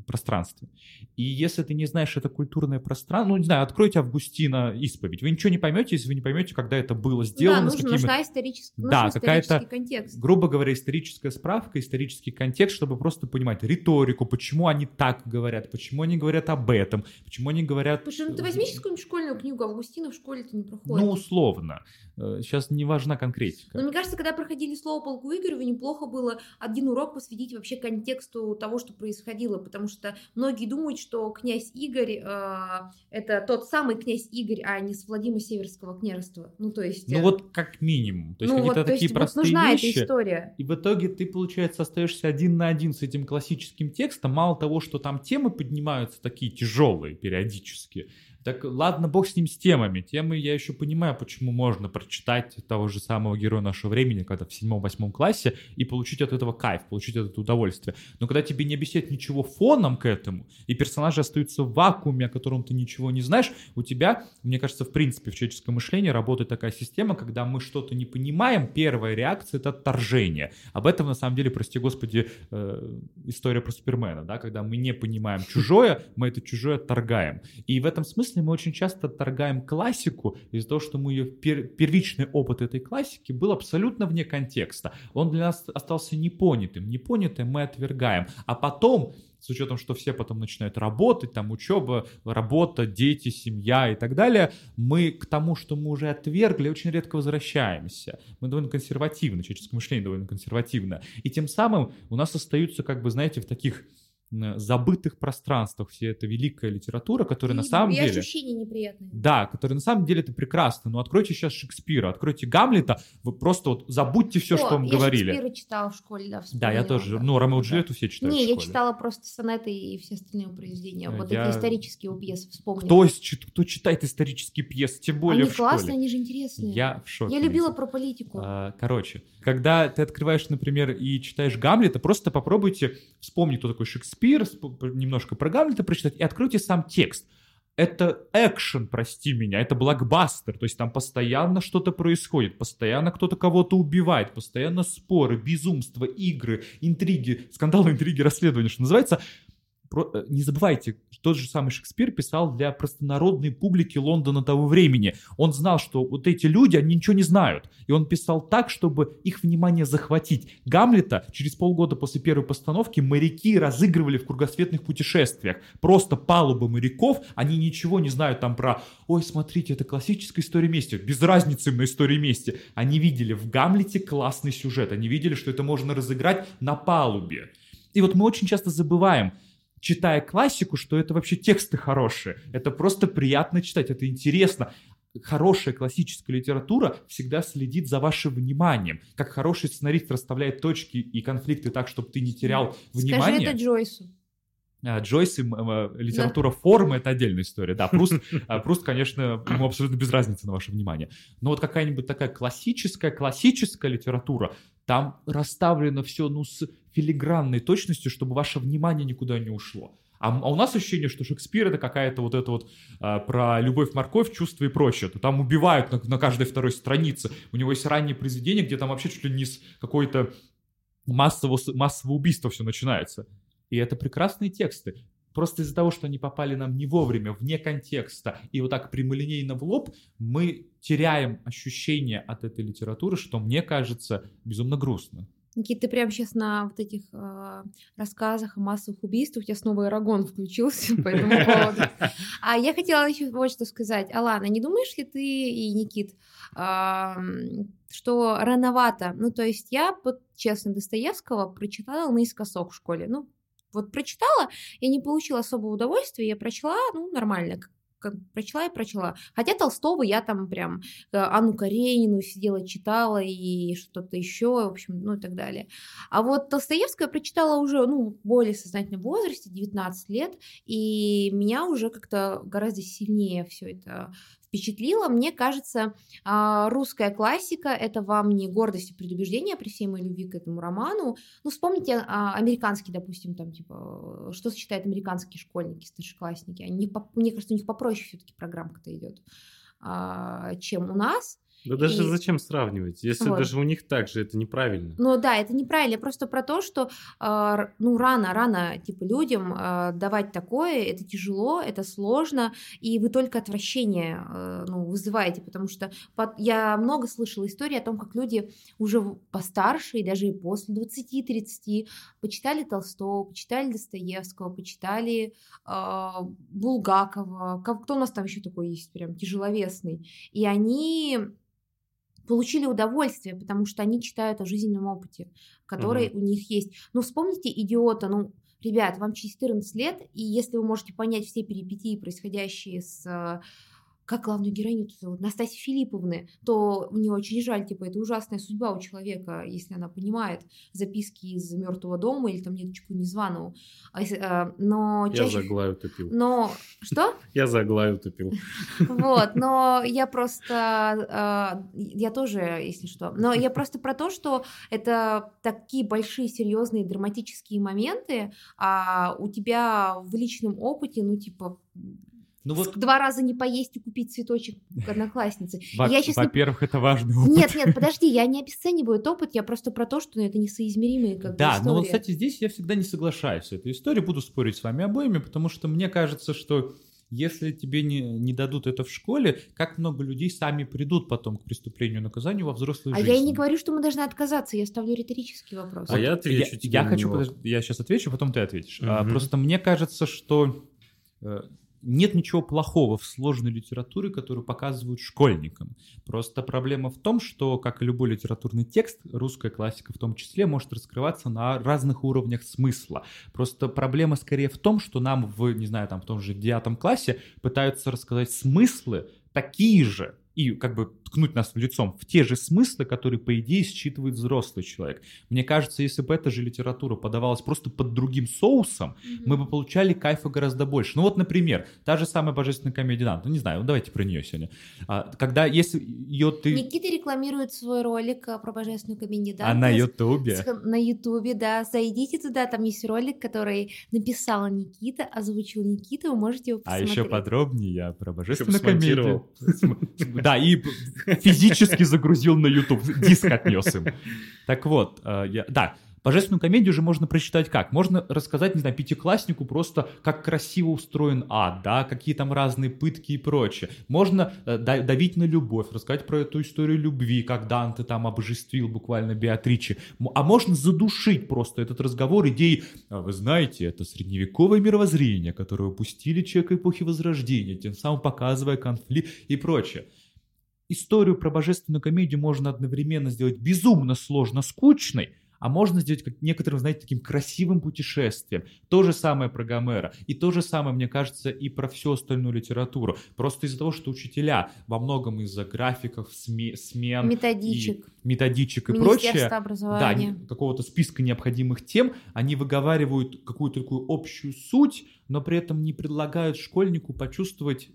пространстве. И если ты не знаешь это культурное пространство, ну, не знаю, откройте Августина исповедь, вы ничего не поймете, если вы не поймете, когда это было сделано, да, с нужно, какими нужна историческая, Да, нужен какая-то- исторический контекст. грубо говоря, историческая справка, исторический контекст, чтобы просто понимать риторику, почему они так говорят, почему они говорят об этом, почему они говорят... Слушай, ну ты возьми сейчас какую-нибудь школьную книгу, Августина в школе это не проходит. Ну, условно. Э, Сейчас не важна конкретика. Но мне кажется, когда проходили слово полку Игореву, неплохо было один урок посвятить вообще контексту того, что происходило, потому что многие думают, что князь Игорь э, это тот самый князь Игорь, а не с Владимира Северского княжества. Ну, то есть... Ну э, вот как минимум. То есть ну, какие-то вот, такие есть вот простые нужна вещи. эта история. И в итоге ты, получается, остаешься один на один с этим классическим текстом. Мало того, что там темы поднимаются такие тяжелые периодически. Так ладно, бог с ним с темами. Темы я еще понимаю, почему можно прочитать того же самого героя нашего времени, когда в седьмом-восьмом классе, и получить от этого кайф, получить от этого удовольствие. Но когда тебе не объясняют ничего фоном к этому, и персонажи остаются в вакууме, о котором ты ничего не знаешь, у тебя, мне кажется, в принципе, в человеческом мышлении работает такая система, когда мы что-то не понимаем, первая реакция — это отторжение. Об этом, на самом деле, прости господи, э, история про Супермена, да, когда мы не понимаем чужое, мы это чужое отторгаем. И в этом смысле мы очень часто отторгаем классику из-за того, что мы ее пер- первичный опыт этой классики был абсолютно вне контекста. Он для нас остался непонятым. Непонятым мы отвергаем. А потом с учетом, что все потом начинают работать, там учеба, работа, дети, семья и так далее, мы к тому, что мы уже отвергли, очень редко возвращаемся. Мы довольно консервативны, человеческое мышление довольно консервативно. И тем самым у нас остаются, как бы, знаете, в таких забытых пространствах все эта великая литература, которая на И- самом и деле... ощущения неприятные. Да, который на самом деле это прекрасно. Но откройте сейчас Шекспира, откройте Гамлета, вы просто вот забудьте все, О, что вам я говорили. Шекспира читала в школе, да, Да, я тоже. да. Ну, Ромео и Да. Джульетту все читают Не, я читала просто сонеты и все остальные произведения. Э, Вот я- это исторические пьесы вспомнила. Кто, кто читает исторические пьесы, тем более Они в школе? классные, они же интересные. Я в шоке. Я любила про политику. А, Короче, когда ты открываешь, например, и читаешь Гамлета, просто попробуйте вспомнить, кто такой Шекспир, сп- немножко про Гамлета прочитать, и откройте сам текст. Это экшен, прости меня, это блокбастер, то есть там постоянно что-то происходит, постоянно кто-то кого-то убивает, постоянно споры, безумства, игры, интриги, скандалы, интриги, расследования, что называется. Э, не забывайте, тот же самый Шекспир писал для простонародной публики Лондона того времени. Он знал, что вот эти люди, они ничего не знают. И он писал так, чтобы их внимание захватить. Гамлета через полгода после первой постановки моряки разыгрывали в кругосветных путешествиях. Просто палуба моряков, они ничего не знают там про «Ой, смотрите, это классическая история мести». Без разницы им на истории мести. Они видели в Гамлете классный сюжет. Они видели, что это можно разыграть на палубе. И вот мы очень часто забываем, читая классику, что это вообще тексты хорошие. Это просто приятно читать, это интересно. Хорошая классическая литература всегда следит за вашим вниманием. Как хороший сценарист расставляет точки и конфликты так, чтобы ты не терял Скажи внимание. это Джойсу. А, Джойс и м, литература формы — это отдельная история. Да, Пруст, а, Пруст, конечно, ему абсолютно без разницы на ваше внимание. Но вот какая-нибудь такая классическая, классическая литература, там расставлено все, ну, с филигранной точностью, чтобы ваше внимание никуда не ушло. А, а у нас ощущение, что Шекспир это какая-то вот это вот а, про любовь, морковь, чувства и прочее. Там убивают на, на каждой второй странице. У него есть ранние произведения, где там вообще чуть ли не с какой-то массового, массового убийства все начинается. И это прекрасные тексты. Просто из-за того, что они попали нам не вовремя, вне контекста, и вот так прямолинейно в лоб, мы теряем ощущение от этой литературы, что мне кажется безумно грустно. Никит, ты прямо сейчас на вот этих э, рассказах о массовых убийствах, у тебя снова Эрагон включился по этому поводу. А я хотела еще вот что сказать. Алана, не думаешь ли ты и Никит, ам, что рановато? Ну, то есть я, вот честно, Достоевского прочитала наискосок в школе. Ну, вот прочитала, я не получила особого удовольствия, я прочла, ну, нормально, как- прочла и прочла. Хотя Толстого я там прям э, Анну Каренину сидела, читала и что-то еще, в общем, ну и так далее. А вот Достоевская прочитала уже, ну, более сознательном возрасте, 19 лет, и меня уже как-то гораздо сильнее все это впечатлило. Мне кажется, а, русская классика — это вам не гордость и предубеждение при всей моей любви к этому роману. Ну, вспомните а, американский, допустим, там, типа, что сочетают американские школьники, старшеклассники. Они, мне кажется, у них попроще все-таки программка-то идет, а, чем у нас. Да даже И- зачем сравнивать? Если Вот. даже у них так же, это неправильно. Ну да, это неправильно, просто про то, что р- ну рано, рано типа людям а, давать такое, это тяжело, это сложно, и вы только отвращение э, ну, вызываете, потому что пот- я много слышала истории о том, как люди уже постарше и даже и после 20-30 почитали Толстого, почитали Достоевского, почитали а, Булгакова, Ка- кто у нас там еще такой есть прям тяжеловесный, и они получили удовольствие, потому что они читают о жизненном опыте, который у них есть. Ну, вспомните «Идиота», ну, ребят, вам 14 лет, и если вы можете понять все перипетии, происходящие с... Как главную героиню тут зовут? Настасьи Филипповны, то мне очень жаль, типа, это ужасная судьба у человека, если она понимает записки из мертвого дома или там неточку незваного. А э, Но Я чаще... за Аглаю топил. Но... Что? *laughs* Я за Аглаю топил. Вот, но *laughs* я просто, э, я тоже, если что, но я просто про то, что это такие большие, серьезные, драматические моменты, а у тебя в личном опыте, ну, типа, Ну вот, два раза не поесть и купить цветочек к однокласснице. во- я не- во-первых, это важный опыт. Нет, нет, подожди, я не обесцениваю этот опыт, я просто про то, что это несоизмеримые как Да, но вот, истории. кстати, здесь я всегда не соглашаюсь с этой историей, буду спорить с вами обоими, потому что мне кажется, что если тебе не, не дадут это в школе, как много людей сами придут потом к преступлению наказанию во взрослую А жизнь. я и не говорю, что мы должны отказаться, я ставлю риторический вопрос. А я отвечу я, тебе я хочу, него. подожди, я сейчас отвечу, потом ты ответишь. А, Мгм. просто мне кажется, что э, нет ничего плохого в сложной литературе, которую показывают школьникам. Просто проблема в том, что, как и любой литературный текст, русская классика в том числе может раскрываться на разных уровнях смысла. Просто проблема скорее в том, что нам в, не знаю, там в том же девятом классе пытаются рассказать смыслы такие же, и как бы ткнуть нас лицом в те же смыслы, которые, по идее, считывает взрослый человек. Мне кажется, если бы эта же литература подавалась просто под другим соусом, мы бы получали кайфа гораздо больше. Ну вот, например, та же самая божественная комедия Данте. Ну не знаю, ну давайте про нее сегодня. А, когда если ее ты... Никита рекламирует свой ролик э, про божественную комедию А на. Ютубе. На Ютубе, да. Зайдите туда, там есть ролик, который написала Никита, озвучил Никита, вы можете его А посмотреть. еще подробнее я про божественную комедию. смонтировал. Да, и физически загрузил на YouTube, диск отнес им. Так вот, э, я- да, Божественную комедию же можно прочитать как? Можно рассказать, не знаю, пятикласснику просто, как красиво устроен ад, да, какие там разные пытки и прочее. Можно э, давить на любовь, рассказать про эту историю любви, как Данте там обожествил буквально Беатричи. А можно задушить просто этот разговор идеей, а вы знаете, это средневековое мировоззрение, которое упустили человек эпохи Возрождения, тем самым показывая конфликт и прочее историю про божественную комедию можно одновременно сделать безумно сложно скучной, а можно сделать как некоторым, знаете, таким красивым путешествием. То же самое про Гомера. И то же самое, мне кажется, и про всю остальную литературу. Просто из-за того, что учителя во многом из-за графиков, сме, смен... Методичек. И, методичек и прочее. Да, какого-то списка необходимых тем, они выговаривают какую-то такую общую суть, но при этом не предлагают школьнику почувствовать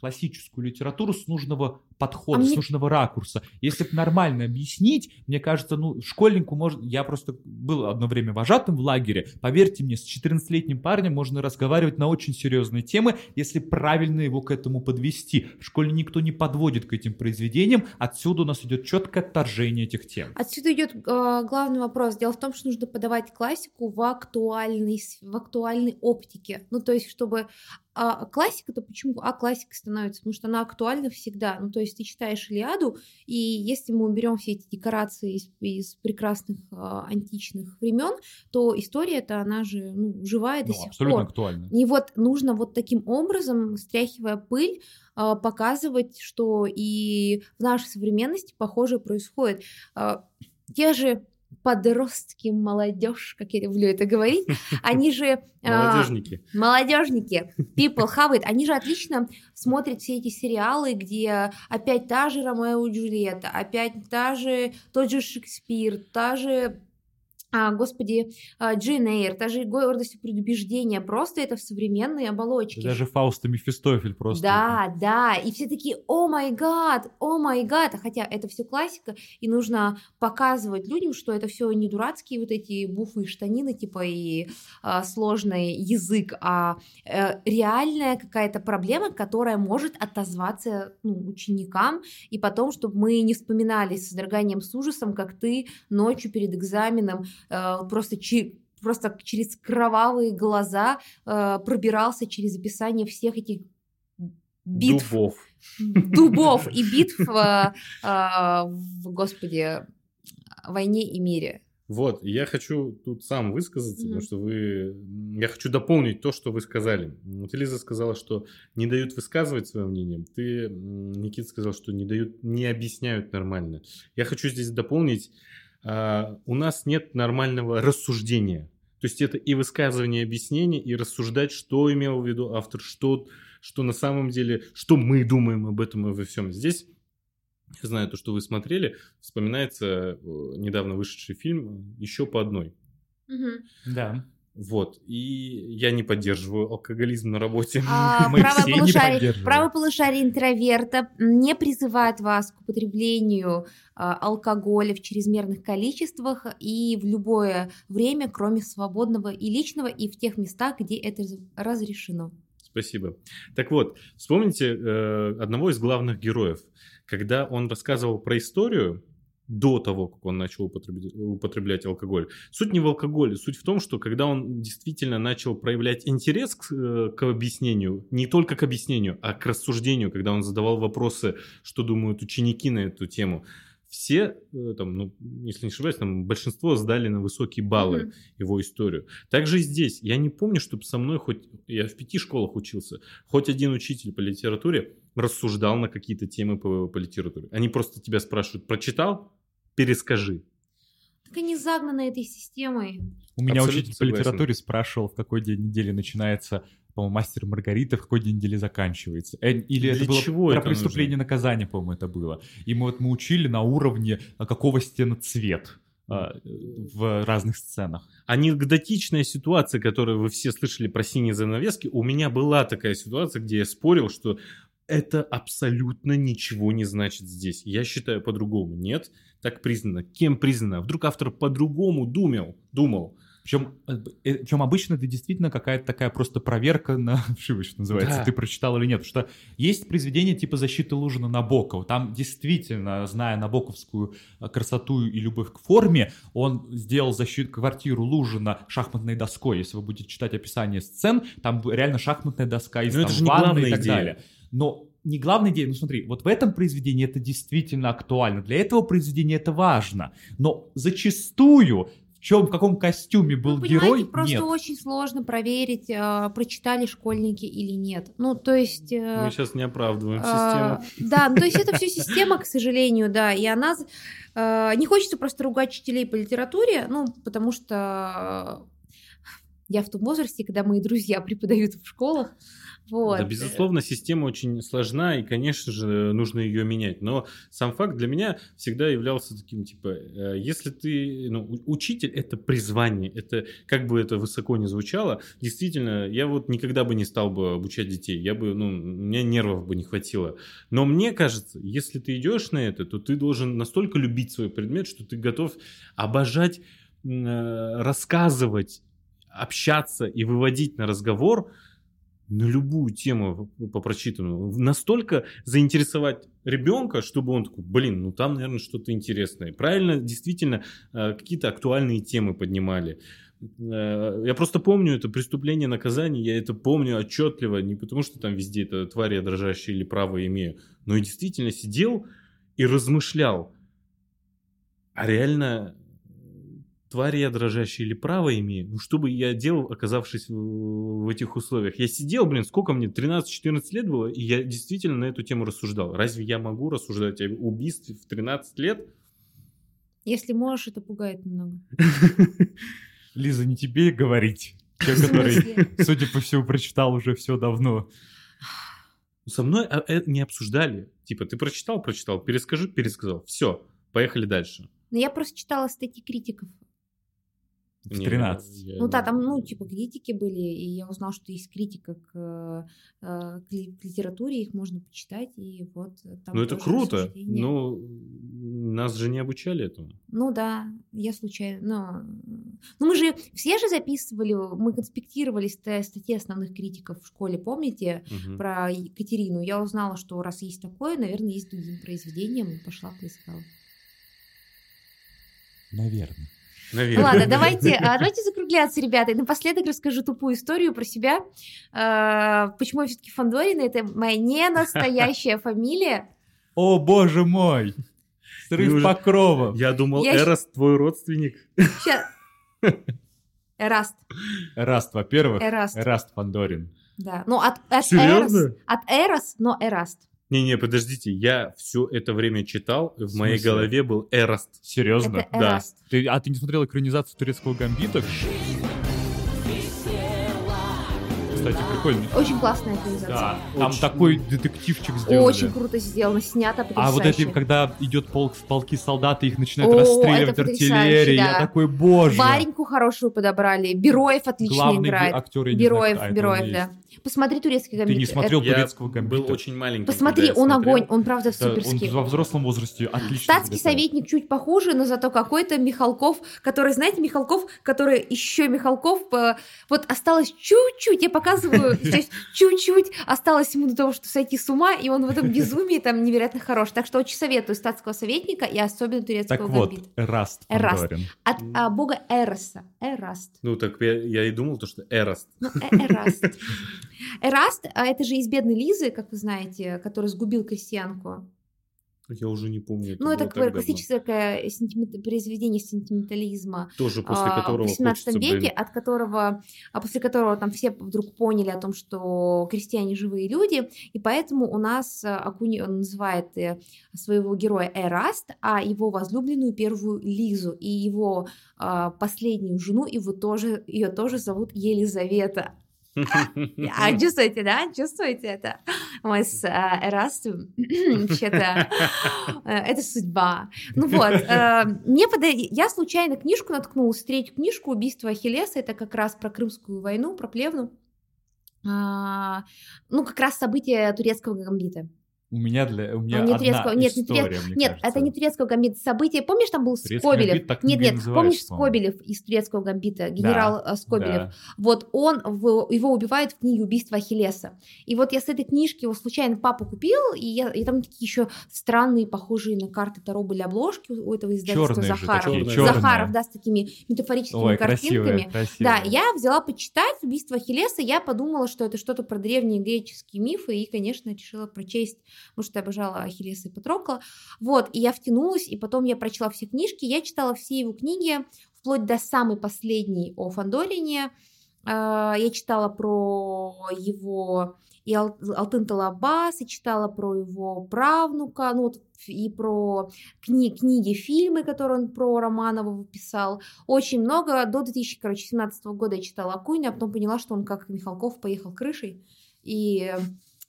классическую литературу с нужного подхода, а с мне... нужного ракурса. Если бы нормально объяснить, мне кажется, ну, школьнику можно... Я просто был одно время вожатым в лагере. Поверьте мне, с 14-летним парнем можно разговаривать на очень серьезные темы, если правильно его к этому подвести. В школе никто не подводит к этим произведениям, отсюда у нас идет четкое отторжение этих тем. Отсюда идет э, главный вопрос. Дело в том, что нужно подавать классику в актуальной, в актуальной оптике. Ну, то есть, чтобы а классика-то почему? А классика становится, потому что она актуальна всегда. Ну, то есть ты читаешь Илиаду, и если мы уберем все эти декорации из, из прекрасных а, античных времен, то история-то, она же ну, живая ну, до сих абсолютно пор. актуальна. И вот нужно вот таким образом, стряхивая пыль, а, показывать, что и в нашей современности похожее происходит. А, те же подростки, молодежь, как я люблю это говорить, *laughs* они же... Молодежники. А, молодежники, *laughs* people have it, они же отлично смотрят все эти сериалы, где опять та же Ромео и Джульетта, опять та же, тот же Шекспир, та же а, господи, а, Джин Эйр, та же гордость и предубеждение, просто это в современной оболочке. Даже Фауст и Мефистофель просто. Да, да, и все такие, о май гад, о май гад, хотя это все классика, и нужно показывать людям, что это все не дурацкие вот эти буфы и штанины, типа и а, сложный язык, а а реальная какая-то проблема, которая может отозваться ну, ученикам, и потом, чтобы мы не вспоминали с содроганием, с ужасом, как ты ночью перед экзаменом просто просто через кровавые глаза э, пробирался через описание всех этих битв. Дубов. Дубов и битв, *laughs* э, в, господи, войне и мире. Вот, я хочу тут сам высказаться, mm-hmm. потому что вы... Я хочу дополнить то, что вы сказали. Вот Элиза сказала, что не дают высказывать свое мнение. Ты, Никита, сказал, что не дают, не объясняют нормально. Я хочу здесь дополнить а, у нас нет нормального рассуждения. То есть это и высказывание, и объяснение, и рассуждать, что имел в виду автор, что, что на самом деле, что мы думаем об этом и во всем. Здесь, я знаю то, что вы смотрели, вспоминается э, недавно вышедший фильм «Еще по одной». Угу. Да. Вот. И я не поддерживаю алкоголизм на работе. А, *laughs* Мы правое, все полушарие, не правое полушарие интроверта не призывает вас к употреблению а, алкоголя в чрезмерных количествах и в любое время, кроме свободного и личного, и в тех местах, где это разрешено. Спасибо. Так вот, вспомните э, одного из главных героев. Когда он рассказывал про историю, до того, как он начал употреблять, употреблять алкоголь. Суть не в алкоголе, суть в том, что когда он действительно начал проявлять интерес к, э, к объяснению, не только к объяснению, а к рассуждению, когда он задавал вопросы, что думают ученики на эту тему, все, э, там, ну, если не ошибаюсь, там большинство сдали на высокие баллы mm-hmm. его историю. Также и здесь. Я не помню, чтобы со мной хоть... Я в пяти школах учился. Хоть один учитель по литературе рассуждал на какие-то темы по, по литературе. Они просто тебя спрашивают, прочитал? Перескажи. Так они загнаны этой системой. У меня Абсолютно учитель согласен. по литературе спрашивал, в какой день недели начинается, по-моему, мастер Маргарита, в какой день недели заканчивается. Э, или Для это было чего про это преступление и наказание, по-моему, это было. И мы вот мы учили на уровне, а, какого стена цвет а, в разных сценах. Анекдотичная ситуация, которую вы все слышали про синие занавески, у меня была такая ситуация, где я спорил, что это абсолютно ничего не значит здесь. Я считаю по-другому. Нет, так признано. Кем признано? Вдруг автор по-другому думал, думал. Причем, причем обычно это действительно какая-то такая просто проверка на *laughs* ошибочно называется, Да. ты прочитал или нет. Потому что есть произведения типа «Защиты Лужина Набокова». Там действительно, зная набоковскую э, красоту и любовь к форме, он сделал защиту квартиру Лужина шахматной доской. Если вы будете читать описание сцен, там реально шахматная доска из Ну, это же не ванны и так идея. далее. Но не главная идея, ну смотри, вот в этом произведении это действительно актуально. Для этого произведения это важно. Но зачастую в чем, в каком костюме был Ну, герой, просто нет. очень сложно проверить, э, прочитали школьники или нет. Ну, то есть... э, Мы сейчас не оправдываем А, систему. Да, ну, то есть это все *laughs* система, к сожалению, да, и она... э, Не хочется просто ругать учителей по литературе, ну, потому что я в том возрасте, когда мои друзья преподают в школах, вот. Да, безусловно, система очень сложна, и, конечно же, нужно ее менять. Но сам факт для меня всегда являлся таким, типа, э, если ты, ну, учитель – это призвание, это, как бы это высоко не звучало, действительно, я вот никогда бы не стал бы обучать детей, я бы, ну, у меня нервов бы не хватило. Но мне кажется, если ты идешь на это, то ты должен настолько любить свой предмет, что ты готов обожать э, рассказывать, общаться и выводить на разговор на любую тему по прочитанному. Настолько заинтересовать ребенка, чтобы он такой, блин, ну там, наверное, что-то интересное. Правильно, действительно, э, какие-то актуальные темы поднимали. Э, Я просто помню это преступление, наказание, я это помню отчетливо, не потому что там везде это твари я дрожащие или право имею, но и действительно сидел и размышлял, а реально твари я дрожащие или право имею? Ну, что бы я делал, оказавшись в, в этих условиях? Я сидел, блин, сколько мне, 13-14 лет было, и я действительно на эту тему рассуждал. Разве я могу рассуждать о убийстве в 13 лет? Если можешь, это пугает немного. *laughs* Лиза, не тебе говорить. *laughs* Человек, который, судя по всему, прочитал уже все давно. Со мной а, э, не обсуждали. Типа, ты прочитал, прочитал, перескажи, пересказал. Все, поехали дальше. Но я просто читала статьи критиков. В Не, 13. я- Ну да, там, ну, типа, критики были, и я узнала, что есть критика к, э, к к литературе, их можно почитать, и вот там Ну это круто, рассуждения. но нас же не обучали этому. Ну да, я случайно. Ну, ну мы же все же записывали, мы конспектировали ста- статьи основных критиков в школе, помните, Мгм. про Екатерину. Я узнала, что раз есть такое, наверное, есть другим произведением, и пошла поискала. Наверное. Наверное. Ладно, давайте, а, давайте закругляться, ребята. И напоследок расскажу тупую историю про себя. А, Почему я все-таки Фандорина? Это моя не настоящая *laughs* фамилия. О, боже мой! Срыв Неужели- покрова. Я думал, Я Эрост твой родственник. Ща- Эраст. Эраст, во-первых. Эраст. Эраст Фандорин. Да. Ну, от, от Серьезно? Эрос. От Эрос, но Эраст. Не-не, подождите, я все это время читал, в В моей голове был Эрост. Серьезно? Это Да. Эраст. Ты, а ты не смотрел экранизацию турецкого гамбита? Кстати, прикольно. Очень классная экранизация. Да, там Очень. такой детективчик сделали. Очень круто сделано, снято А вот потрясающе. когда идет полк, полки солдаты, их начинают О, расстреливать потрясающе, артиллерией, я да. такой, боже. Вареньку хорошую подобрали. Бероев отлично Главный играет. актер, я не Бероев, знаю, Бероев, это да. есть. Посмотри турецкий Ты гамбит. не смотрел Я турецкого гамбита? был очень маленький. Посмотри, он смотрел. огонь, он правда Да, суперский. он во взрослом возрасте отлично Статский советник чуть похуже, но зато какой-то Михалков, который, знаете, Михалков, который еще Михалков, э, вот осталось чуть-чуть, я показываю, *laughs* здесь чуть-чуть осталось ему до того, что сойти с ума, и он в этом безумии там невероятно хорош. Так что очень советую статского советника и особенно турецкого Так вот, гамбита. Эраст Эраст. Фандорин. От а, бога Эроса. Эраст. Ну так я, я и думал, то, что Эрост. Ну, э- Эраст. *laughs* Эраст, а это же из бедной Лизы, как вы знаете, который сгубил крестьянку. Я уже не помню. Ну, было это как бы классическое сентимент- произведение сентиментализма Тоже после а, которого в 18 хочется, веке, блин, от которого, а после которого там все вдруг поняли о том, что крестьяне живые люди, и поэтому у нас а, Акуни он называет э, своего героя Эраст, а его возлюбленную первую Лизу, и его а, последнюю жену его тоже ее тоже зовут Елизавета. *laughs* А чувствуете, да? Чувствуете это? Мы с Эрастом *clears throat* вообще-то э, это судьба. Ну вот, э, мне пода- я случайно книжку наткнулась, третью книжку «Убийство Ахиллеса», это как раз про Крымскую войну, про Плевну. А, ну, как раз события турецкого гамбита. У меня для у меня А, не одна турецкого- нет, не история, турец- мне Нет, кажется. это не турецкого гамбита. Событие, помнишь, там был Турецкий Скобелев? гамбит так нет, не нет, помнишь. Скобелев из турецкого гамбита, генерал э, Скобелев? Да. Вот он, в- его убивают в книге «Убийство Ахиллеса». И вот я с этой книжки его случайно папа купил, и, я, и там такие еще странные, похожие на карты Таро были обложки у этого издательства Чёрные же Захаров. такие, Чёрные. чёрные. Захаров, да, с такими метафорическими Ой, картинками. красивые, красивые. Да, я взяла почитать «Убийство Ахиллеса», я подумала, что это что-то про древние греческие мифы, и, конечно, решила прочесть, потому что я обожала Ахиллеса и Патрокла. Вот, и я втянулась, и потом я прочла все книжки, я читала все его книги, вплоть до самой последней о Фандорине. Я читала про его и Ал- Алтын и читала про его правнука, ну вот и про кни- книги, фильмы, которые он про Романова писал. Очень много. До 2017 года я читала Акуйна, а потом поняла, что он, как Михалков, поехал крышей. И,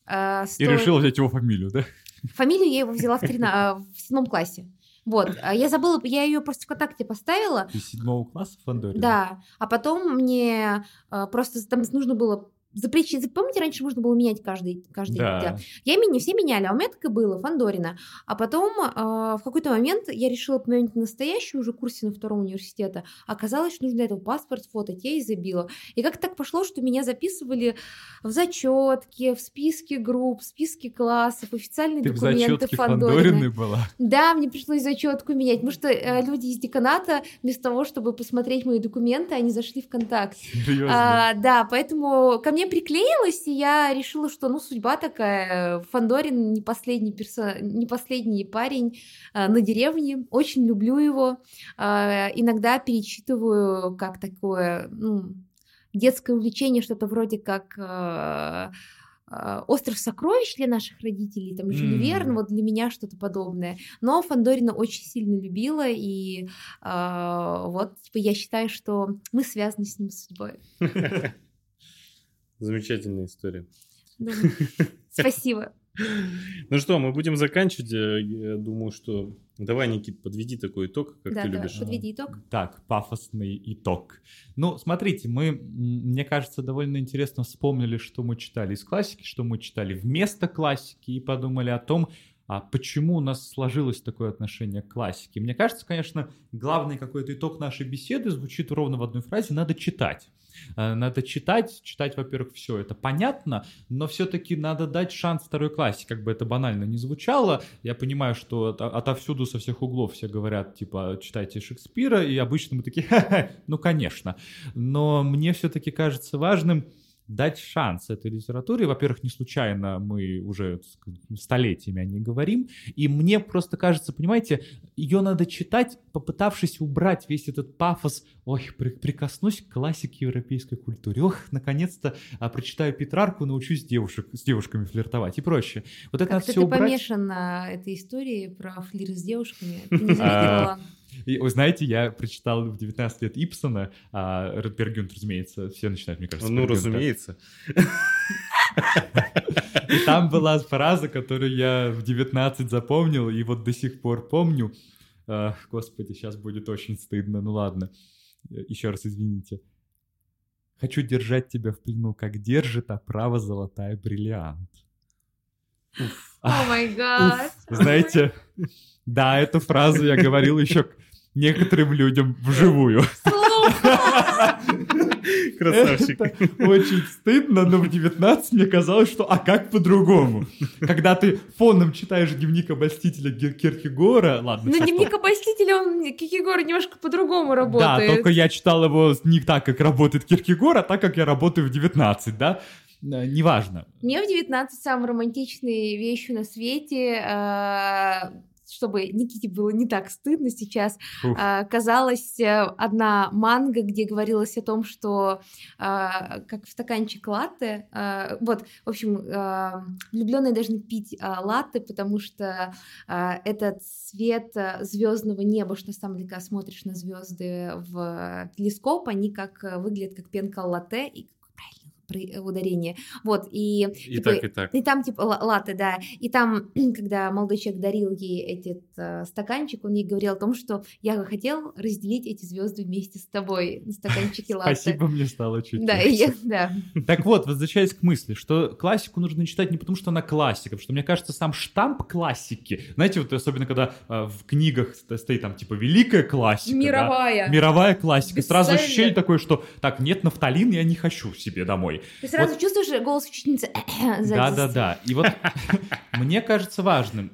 э, И решила взять его фамилию, да? Фамилию я его взяла в, трина- в седьмом классе. Вот, а я забыла, я ее просто ВКонтакте поставила, Из седьмого класса Фандорин? да, а потом мне э, просто там нужно было запрещить. Помните, раньше можно было менять каждый, каждый Да. день? Я меня все меняли, а у меня так и было, Фандорина. А потом э, в какой-то момент я решила поменять на настоящую уже курсе на втором университета. Оказалось, что нужно для этого паспорт фотать, я и забила. И как так пошло, что меня записывали в зачетке, в списке групп, в списке классов, официальные Ты в документы Фандорина. Фандориной была? Да, мне пришлось зачетку менять, потому что э, люди из деканата вместо того, чтобы посмотреть мои документы, они зашли в контакт. Серьезно? А, да, поэтому ко мне приклеилось, и я решила, что ну судьба такая. Фандорин не последний персо... не последний парень а, на деревне. Очень люблю его. А, иногда перечитываю как такое ну, детское увлечение, что-то вроде как а, а, Остров сокровищ для наших родителей, там Жюль М. Верн, вот для меня что-то подобное. Но Фандорина очень сильно любила, и а, вот типа, я считаю, что мы связаны с ним судьбой. *laughs* Замечательная история. Ну, *laughs* Спасибо. Ну что, мы будем заканчивать. Э, Я думаю, что... Давай, Никит, подведи такой итог, как Да, ты да, любишь. подведи итог. Так, пафосный итог. Ну, смотрите, мы, мне кажется, довольно интересно вспомнили, что мы читали из классики, что мы читали вместо классики, и подумали о том, а почему у нас сложилось такое отношение к классике. Мне кажется, конечно, главный какой-то итог нашей беседы звучит ровно в одной фразе «надо читать». Э, Надо читать, читать, во-первых, все это понятно, но все-таки надо дать шанс второй классе, как бы это банально не звучало. Я понимаю, что от- отовсюду, со всех углов все говорят, типа, читайте Шекспира, и обычно мы такие, «Ха-ха, ну, конечно. Но мне все-таки кажется важным дать шанс этой литературе. Во-первых, не случайно мы уже столетиями о ней говорим. И мне просто кажется, понимаете, ее надо читать, попытавшись убрать весь этот пафос. Ой, при- прикоснусь к классике европейской культуры. Ох, наконец-то а, прочитаю Петрарку, научусь девушек, с девушками флиртовать и прочее. Вот это надо Как-то все ты убрать. помешан на этой истории про флирт с девушками. *laughs* Ты не заметила. И, вы знаете, я прочитал в 19 лет Ипсона, а Пергюнт, разумеется, все начинают, мне кажется, Ну, разумеется. И там была фраза, которую я в 19 запомнил, и вот до сих пор помню. А, Господи, сейчас будет очень стыдно, ну ладно. Еще раз извините. Хочу держать тебя в плену, как держит оправа золотая бриллиант. О май гад. Знаете, да, эту фразу я говорил еще некоторым людям вживую. Красавчик. Это очень стыдно, но в 19 мне казалось, что а как по-другому? Когда ты фоном читаешь дневник обольстителя Киркегора, ладно, Но всё, дневник что- обольстителя, он, Кикигор, немножко по-другому Да, работает. только я читал его не так, как работает Киркегор, а так, как я работаю в 19, да? Э, Неважно. Мне в 19 самые романтичные вещи на свете, а, чтобы Никите было не так стыдно сейчас, Уф. а, казалась э, одна манга, где говорилось о том, что а, как в стаканчик латте, а, вот, в общем, влюбленные должны пить латте, потому что а, это цвет звездного неба, что на самом деле, когда смотришь на звезды в телескоп, они как выглядят как пенка латте, и при- ударение. Вот, и... И типа, так, и так. и там, типа, ла- латте, да. И там, *clears throat* когда молодой человек дарил ей этот э, стаканчик, он ей говорил о том, что я бы хотел разделить эти звезды вместе с тобой на стаканчике латте. Спасибо, мне стало чуть Да, я- да. *laughs* Так вот, возвращаясь к мысли, что классику нужно читать не потому, что она классика, потому что, мне кажется, сам штамп классики, знаете, вот особенно когда э, в книгах ст- стоит там типа великая классика, да, Мировая. мировая классика, сразу ощущение такое, что так, нет нафталин, я не хочу себе домой. Ты сразу чувствуешь голос учительницы *clears throat* сзади. Да-да-да. И вот *laughs* мне кажется важным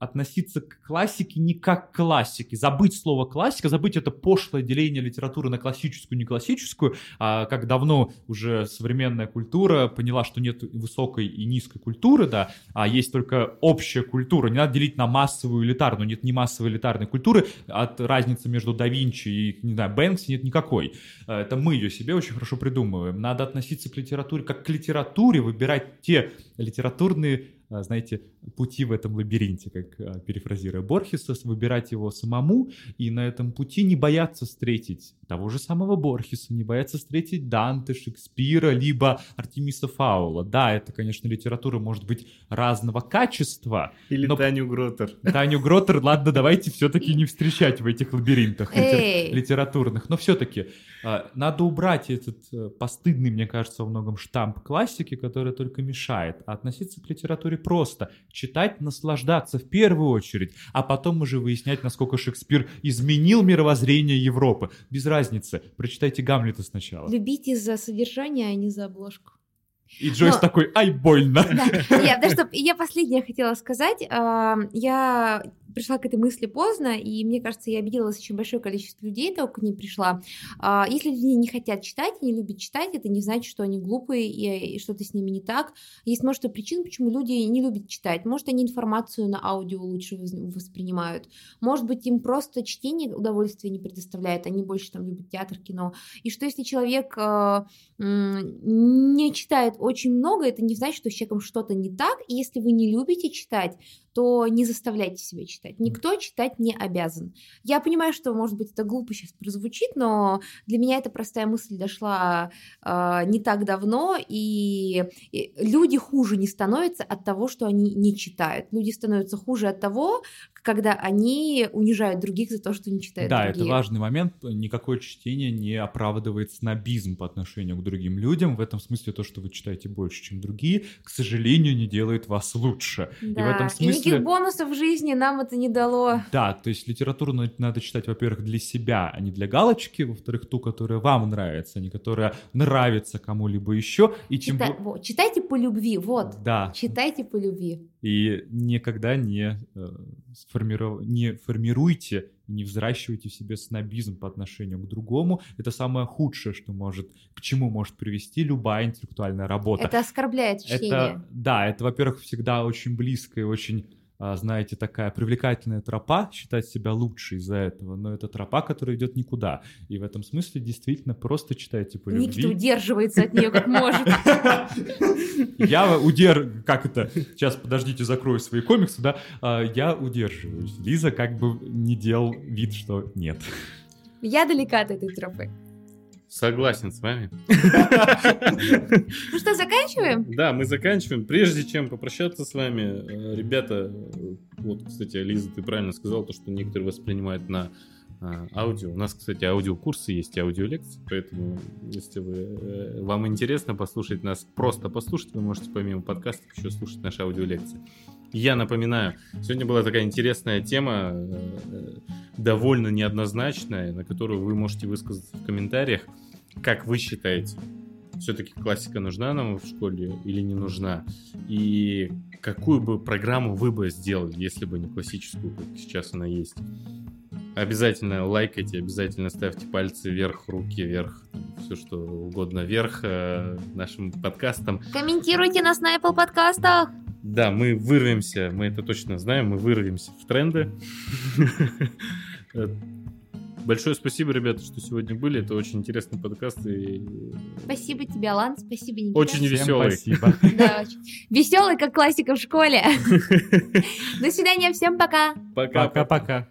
относиться к классике не как к классике. Забыть слово классика, забыть это пошлое деление литературы на классическую не классическую, а как давно уже современная культура поняла, что нет высокой и низкой культуры, да, а есть только общая культура. Не надо делить на массовую элитарную. Нет ни массовой элитарной культуры, от разницы между да Винчи и, не знаю, Бэнкси нет никакой. Э, Это мы ее себе очень хорошо придумываем. Надо относиться к литературе как к литературе, выбирать те литературные а, знаете, пути в этом лабиринте, как а, перефразируя Борхеса, выбирать его самому и на этом пути не бояться встретить того же самого Борхеса, не бояться встретить Данте, Шекспира, либо Артемиса Фаула. Да, это, конечно, литература может быть разного качества. Или Но- Таню Гротер. Таню Гротер, ладно, давайте все-таки не встречать в этих лабиринтах литературных. Но все-таки надо убрать этот э, постыдный, мне кажется, во многом штамп классики, который только мешает, а относиться к литературе просто. Читать, наслаждаться в первую очередь, а потом уже выяснять, насколько Шекспир изменил мировоззрение Европы. Без разницы. Прочитайте Гамлета сначала. Любите за содержание, а не за обложку. И Джойс Но- такой, ай, больно. Да, *laughs* я, да, стоп, я последнее хотела сказать. А, Я пришла к этой мысли поздно, и мне кажется, я обиделась очень большое количество людей, только к ней пришла. А, Если люди не хотят читать, не любят читать, это не значит, что они глупые и, и что-то с ними не так. Есть множество причин, почему люди не любят читать. Может, они информацию на аудио лучше воспринимают. Может быть, им просто чтение удовольствия не предоставляет, они больше там любят театр, кино. И что если человек м, не читает очень много, это не значит, что с человеком что-то не так. И если вы не любите читать, то не заставляйте себя читать. Никто читать не обязан. Я понимаю, что, может быть, это глупо сейчас прозвучит, но для меня эта простая мысль дошла э, не так давно, и, и люди хуже не становятся от того, что они не читают. Люди становятся хуже от того, когда они унижают других за то, что не читают Да, другие. это важный момент. Никакое чтение не оправдывает снобизм по отношению к другим людям. В этом смысле то, что вы читаете больше, чем другие, к сожалению, не делает вас лучше. И в Да, этом и смысле... никаких бонусов в жизни нам это не дало. Да, то есть литературу на- надо читать, во-первых, для себя, а не для галочки, во-вторых, ту, которая вам нравится, а не которая нравится кому-либо еще, и тем Чита- вот, читайте по любви, вот. Да, Читайте по любви. И никогда не, э, сформиров- не формируйте, не взращивайте в себе снобизм по отношению к другому. Это самое худшее, что может, к чему может привести любая интеллектуальная работа. Это оскорбляет чтение. Это, да, это, во-первых, всегда очень близкая и очень, знаете, такая привлекательная тропа, считать себя лучше из-за этого, но это тропа, которая идет никуда. И в этом смысле действительно просто читайте по Никита любви. удерживается от нее как может. *laughs* Я удер... Как это? Сейчас, подождите, закрою свои комиксы, да? А, Я удерживаюсь. Лиза как бы не делал вид, что нет. Я далека от этой тропы. Согласен с вами. Ну что, заканчиваем? Да, мы заканчиваем. Прежде чем попрощаться с вами, э, ребята, э, вот, кстати, Лиза, ты правильно сказал, то, что некоторые воспринимают на а, аудио. У нас, кстати, аудиокурсы есть, и аудиолекции, поэтому, если вы, э, вам интересно послушать нас, просто послушать, вы можете помимо подкастов еще слушать наши аудиолекции. Я напоминаю, сегодня была такая интересная тема, э, довольно неоднозначная, на которую вы можете высказаться в комментариях. Как вы считаете, все-таки классика нужна нам в школе или не нужна? И какую бы программу вы бы сделали, если бы не классическую, как сейчас она есть? Обязательно лайкайте, обязательно ставьте пальцы вверх, руки вверх, все что угодно вверх э, нашим подкастам. Комментируйте нас на Apple подкастах. Да, мы вырвемся, мы это точно знаем, мы вырвемся в тренды. *laughs* Большое спасибо, ребята, что сегодня были. Это очень интересный подкаст и Спасибо тебе, Алан. Спасибо, Никита. Очень Всем веселый. спасибо. *laughs* Да, очень. Веселый, как классика в школе. *laughs* До свидания, всем пока. Пока. Пока-пока.